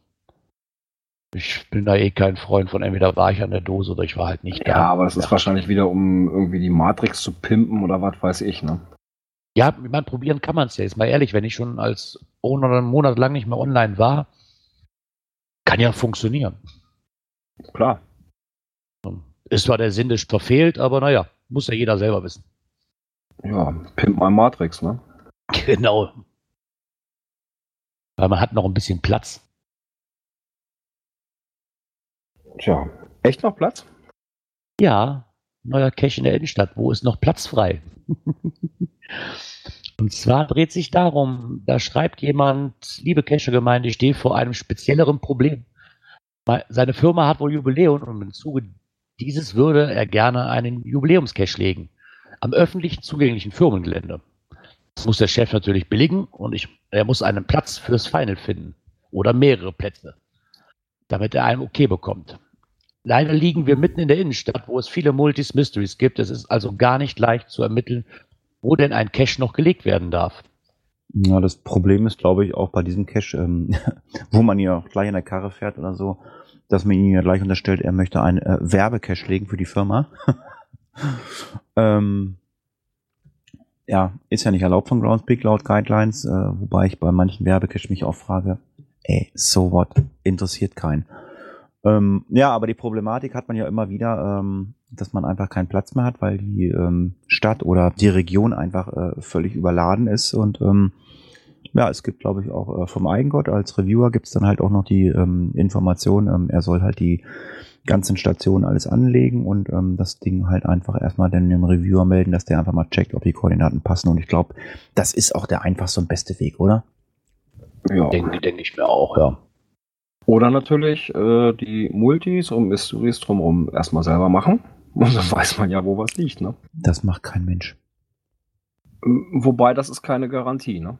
Ich bin da eh kein Freund von entweder war ich an der Dose oder ich war halt nicht da. Ja, aber das ist wahrscheinlich wieder, um irgendwie die Matrix zu pimpen oder was weiß ich, ne? Ja, meine, probieren kann man es ja. Ist mal ehrlich, wenn ich schon als Owner einen Monat lang nicht mehr online war, kann ja funktionieren. Klar. Ist zwar der Sinn des verfehlt, aber naja, muss ja jeder selber wissen. Ja, Pimp My Matrix, ne? [LAUGHS] Genau. Weil man hat noch ein bisschen Platz. Tja, echt noch Platz? Ja, neuer Cache in der Innenstadt. Wo ist noch Platz frei? [LAUGHS] Und zwar dreht sich darum, da schreibt jemand, liebe Cache-Gemeinde, ich stehe vor einem spezielleren Problem. Seine Firma hat wohl Jubiläum und im Zuge dieses würde er gerne einen Jubiläumscache legen. Am öffentlich zugänglichen Firmengelände. Das muss der Chef natürlich billigen und ich, er muss einen Platz fürs Final finden. Oder mehrere Plätze. Damit er einen okay bekommt. Leider liegen wir mitten in der Innenstadt, wo es viele Multis Mysteries gibt. Es ist also gar nicht leicht zu ermitteln, wo denn ein Cache noch gelegt werden darf. Ja, das Problem ist, glaube ich, auch bei diesem Cache, ähm, [LAUGHS] wo man ja gleich in der Karre fährt oder so, dass man ihm ja gleich unterstellt, er möchte einen äh, Werbecache legen für die Firma. [LAUGHS] ähm, ja, ist ja nicht erlaubt von Groundspeak laut Guidelines, äh, wobei ich bei manchen Werbecache mich auch frage, ey, so what, interessiert keinen. Ähm, ja, aber die Problematik hat man ja immer wieder, ähm, dass man einfach keinen Platz mehr hat, weil die ähm, Stadt oder die Region einfach äh, völlig überladen ist. Und ähm, ja, es gibt, glaube ich, auch äh, vom Eigengott als Reviewer gibt es dann halt auch noch die ähm, Information, ähm, er soll halt die ganzen Stationen alles anlegen und ähm, das Ding halt einfach erstmal dann dem Reviewer melden, dass der einfach mal checkt, ob die Koordinaten passen. Und ich glaube, das ist auch der einfachste und beste Weg, oder? Ja. Denke, denke ich mir auch, ja. Oder natürlich äh, die Multis und Mysteries drumherum erstmal selber machen. [LAUGHS] Und dann weiß man ja, wo was liegt, ne? Das macht kein Mensch. Wobei, das ist keine Garantie, ne?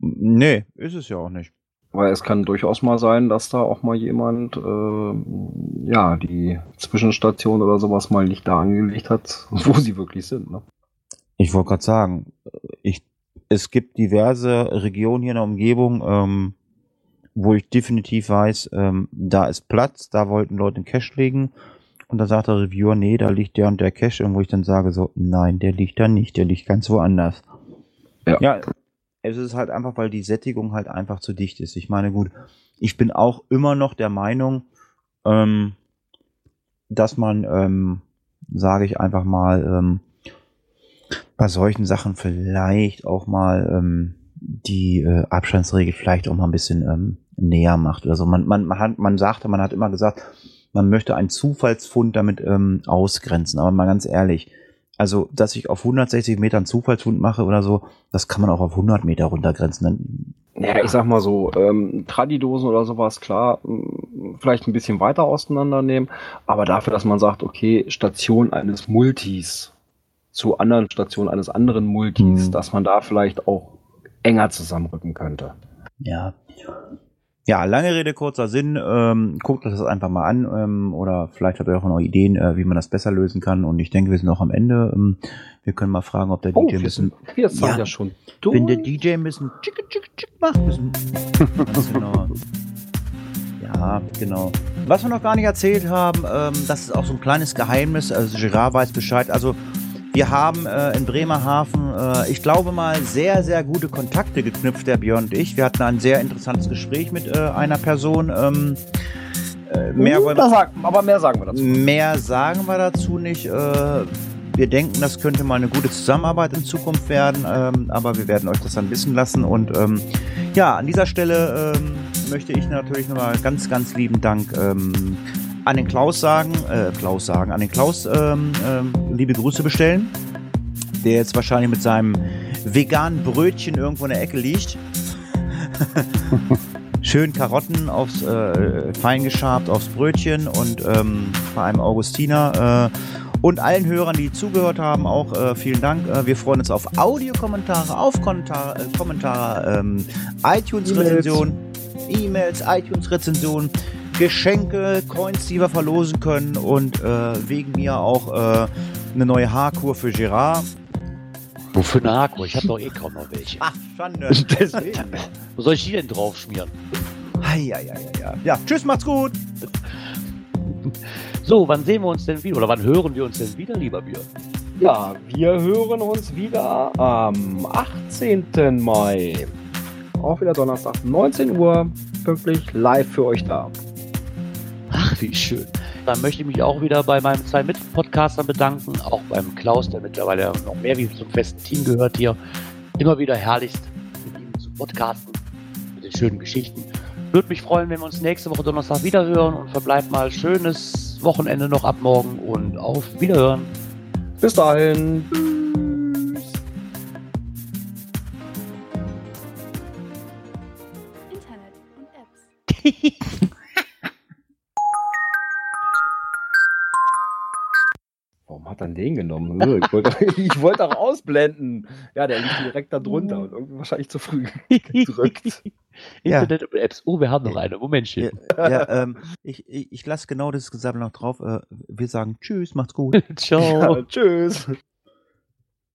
Nee, ist es ja auch nicht. Weil es kann durchaus mal sein, dass da auch mal jemand, äh, ja, die Zwischenstation oder sowas mal nicht da angelegt hat, [LAUGHS] wo sie wirklich sind, ne? Ich wollte gerade sagen, ich, es gibt diverse Regionen hier in der Umgebung, ähm, wo ich definitiv weiß, ähm, da ist Platz, da wollten Leute einen Cache legen. Und da sagt der Reviewer, nee, da liegt der und der Cache. Und wo ich dann sage so, nein, der liegt da nicht, der liegt ganz woanders. Ja. ja, es ist halt einfach, weil die Sättigung halt einfach zu dicht ist. Ich meine, gut, ich bin auch immer noch der Meinung, ähm, dass man, ähm, sage ich einfach mal, ähm, bei solchen Sachen vielleicht auch mal ähm, die äh, Abstandsregel vielleicht auch mal ein bisschen ähm, näher macht. Also man, man, man, hat, man sagte, man hat immer gesagt, man möchte einen Zufallsfund damit ähm, ausgrenzen. Aber mal ganz ehrlich, also dass ich auf 160 Metern Zufallsfund mache oder so, das kann man auch auf 100 Meter runtergrenzen. Dann, ja, ich sag mal so, ähm, Tradidosen oder sowas, klar, vielleicht ein bisschen weiter auseinandernehmen, aber dafür, dass man sagt, okay, Station eines Multis zu anderen Stationen eines anderen Multis, hm. dass man da vielleicht auch enger zusammenrücken könnte. Ja. Ja, lange Rede, kurzer Sinn. Ähm, guckt euch das einfach mal an ähm, oder vielleicht habt ihr auch noch Ideen, äh, wie man das besser lösen kann. Und ich denke, wir sind auch am Ende. Ähm, wir können mal fragen, ob der oh, DJ ein bisschen. Wir sind ja, ja schon durch. Wenn der DJ ein bisschen tschick, tschick, tschick macht. Bisschen, [LAUGHS] genau. Ja, genau. Was wir noch gar nicht erzählt haben, ähm, das ist auch so ein kleines Geheimnis. Also Gerard weiß Bescheid. Also wir haben äh, in Bremerhaven, äh, ich glaube mal, sehr, sehr gute Kontakte geknüpft, der Björn und ich. Wir hatten ein sehr interessantes Gespräch mit äh, einer Person. Ähm, äh, mehr uh, sagen, aber mehr sagen wir dazu. Mehr sagen wir dazu nicht. Äh, wir denken, das könnte mal eine gute Zusammenarbeit in Zukunft werden, ähm, aber wir werden euch das dann wissen lassen. Und ähm, ja, an dieser Stelle ähm, möchte ich natürlich nochmal ganz, ganz lieben Dank ähm, an den Klaus sagen, äh, Klaus sagen, an den Klaus ähm, ähm, liebe Grüße bestellen, der jetzt wahrscheinlich mit seinem veganen Brötchen irgendwo in der Ecke liegt. [LAUGHS] Schön Karotten aufs äh, fein geschabt aufs Brötchen und ähm, bei einem Augustiner äh, und allen Hörern, die zugehört haben, auch äh, vielen Dank. Äh, wir freuen uns auf Audiokommentare, auf Kommentare, äh, Kommentare ähm, iTunes-Rezensionen, E-Mails, iTunes-Rezensionen. Geschenke, Coins, die wir verlosen können und äh, wegen mir auch äh, eine neue Haarkur für Gerard. Wofür eine Haarkur? Ich habe doch eh kaum noch welche. Ach, Schande. [LAUGHS] Deswegen. Wo soll ich die denn drauf schmieren? Ja, ja, ja, ja. Ja, tschüss, macht's gut. So, wann sehen wir uns denn wieder? Oder wann hören wir uns denn wieder, lieber Björn? Ja, wir hören uns wieder am 18. Mai. Auch wieder Donnerstag, 19 Uhr, pünktlich live für euch da. Wie schön. Dann möchte ich mich auch wieder bei meinen zwei Mitpodcastern bedanken, auch beim Klaus, der mittlerweile noch mehr wie zum festen Team gehört hier. Immer wieder herrlichst mit ihm zu podcasten, mit den schönen Geschichten. Würde mich freuen, wenn wir uns nächste Woche Donnerstag wieder hören und verbleibt mal schönes Wochenende noch ab morgen und auf Wiederhören. Bis dahin. Internet und Apps. [LAUGHS] hat er den genommen? Ich wollte, [LAUGHS] ich wollte auch ausblenden. Ja, der liegt direkt da drunter und irgendwie wahrscheinlich zu früh [LAUGHS] gedrückt. Ja. Internet und Apps. Oh, wir haben noch eine. Momentchen. Ja, [LAUGHS] ja ähm, ich, ich, ich lasse genau das Gesammel noch drauf. Äh, wir sagen Tschüss, macht's gut. Ciao. Ja, tschüss.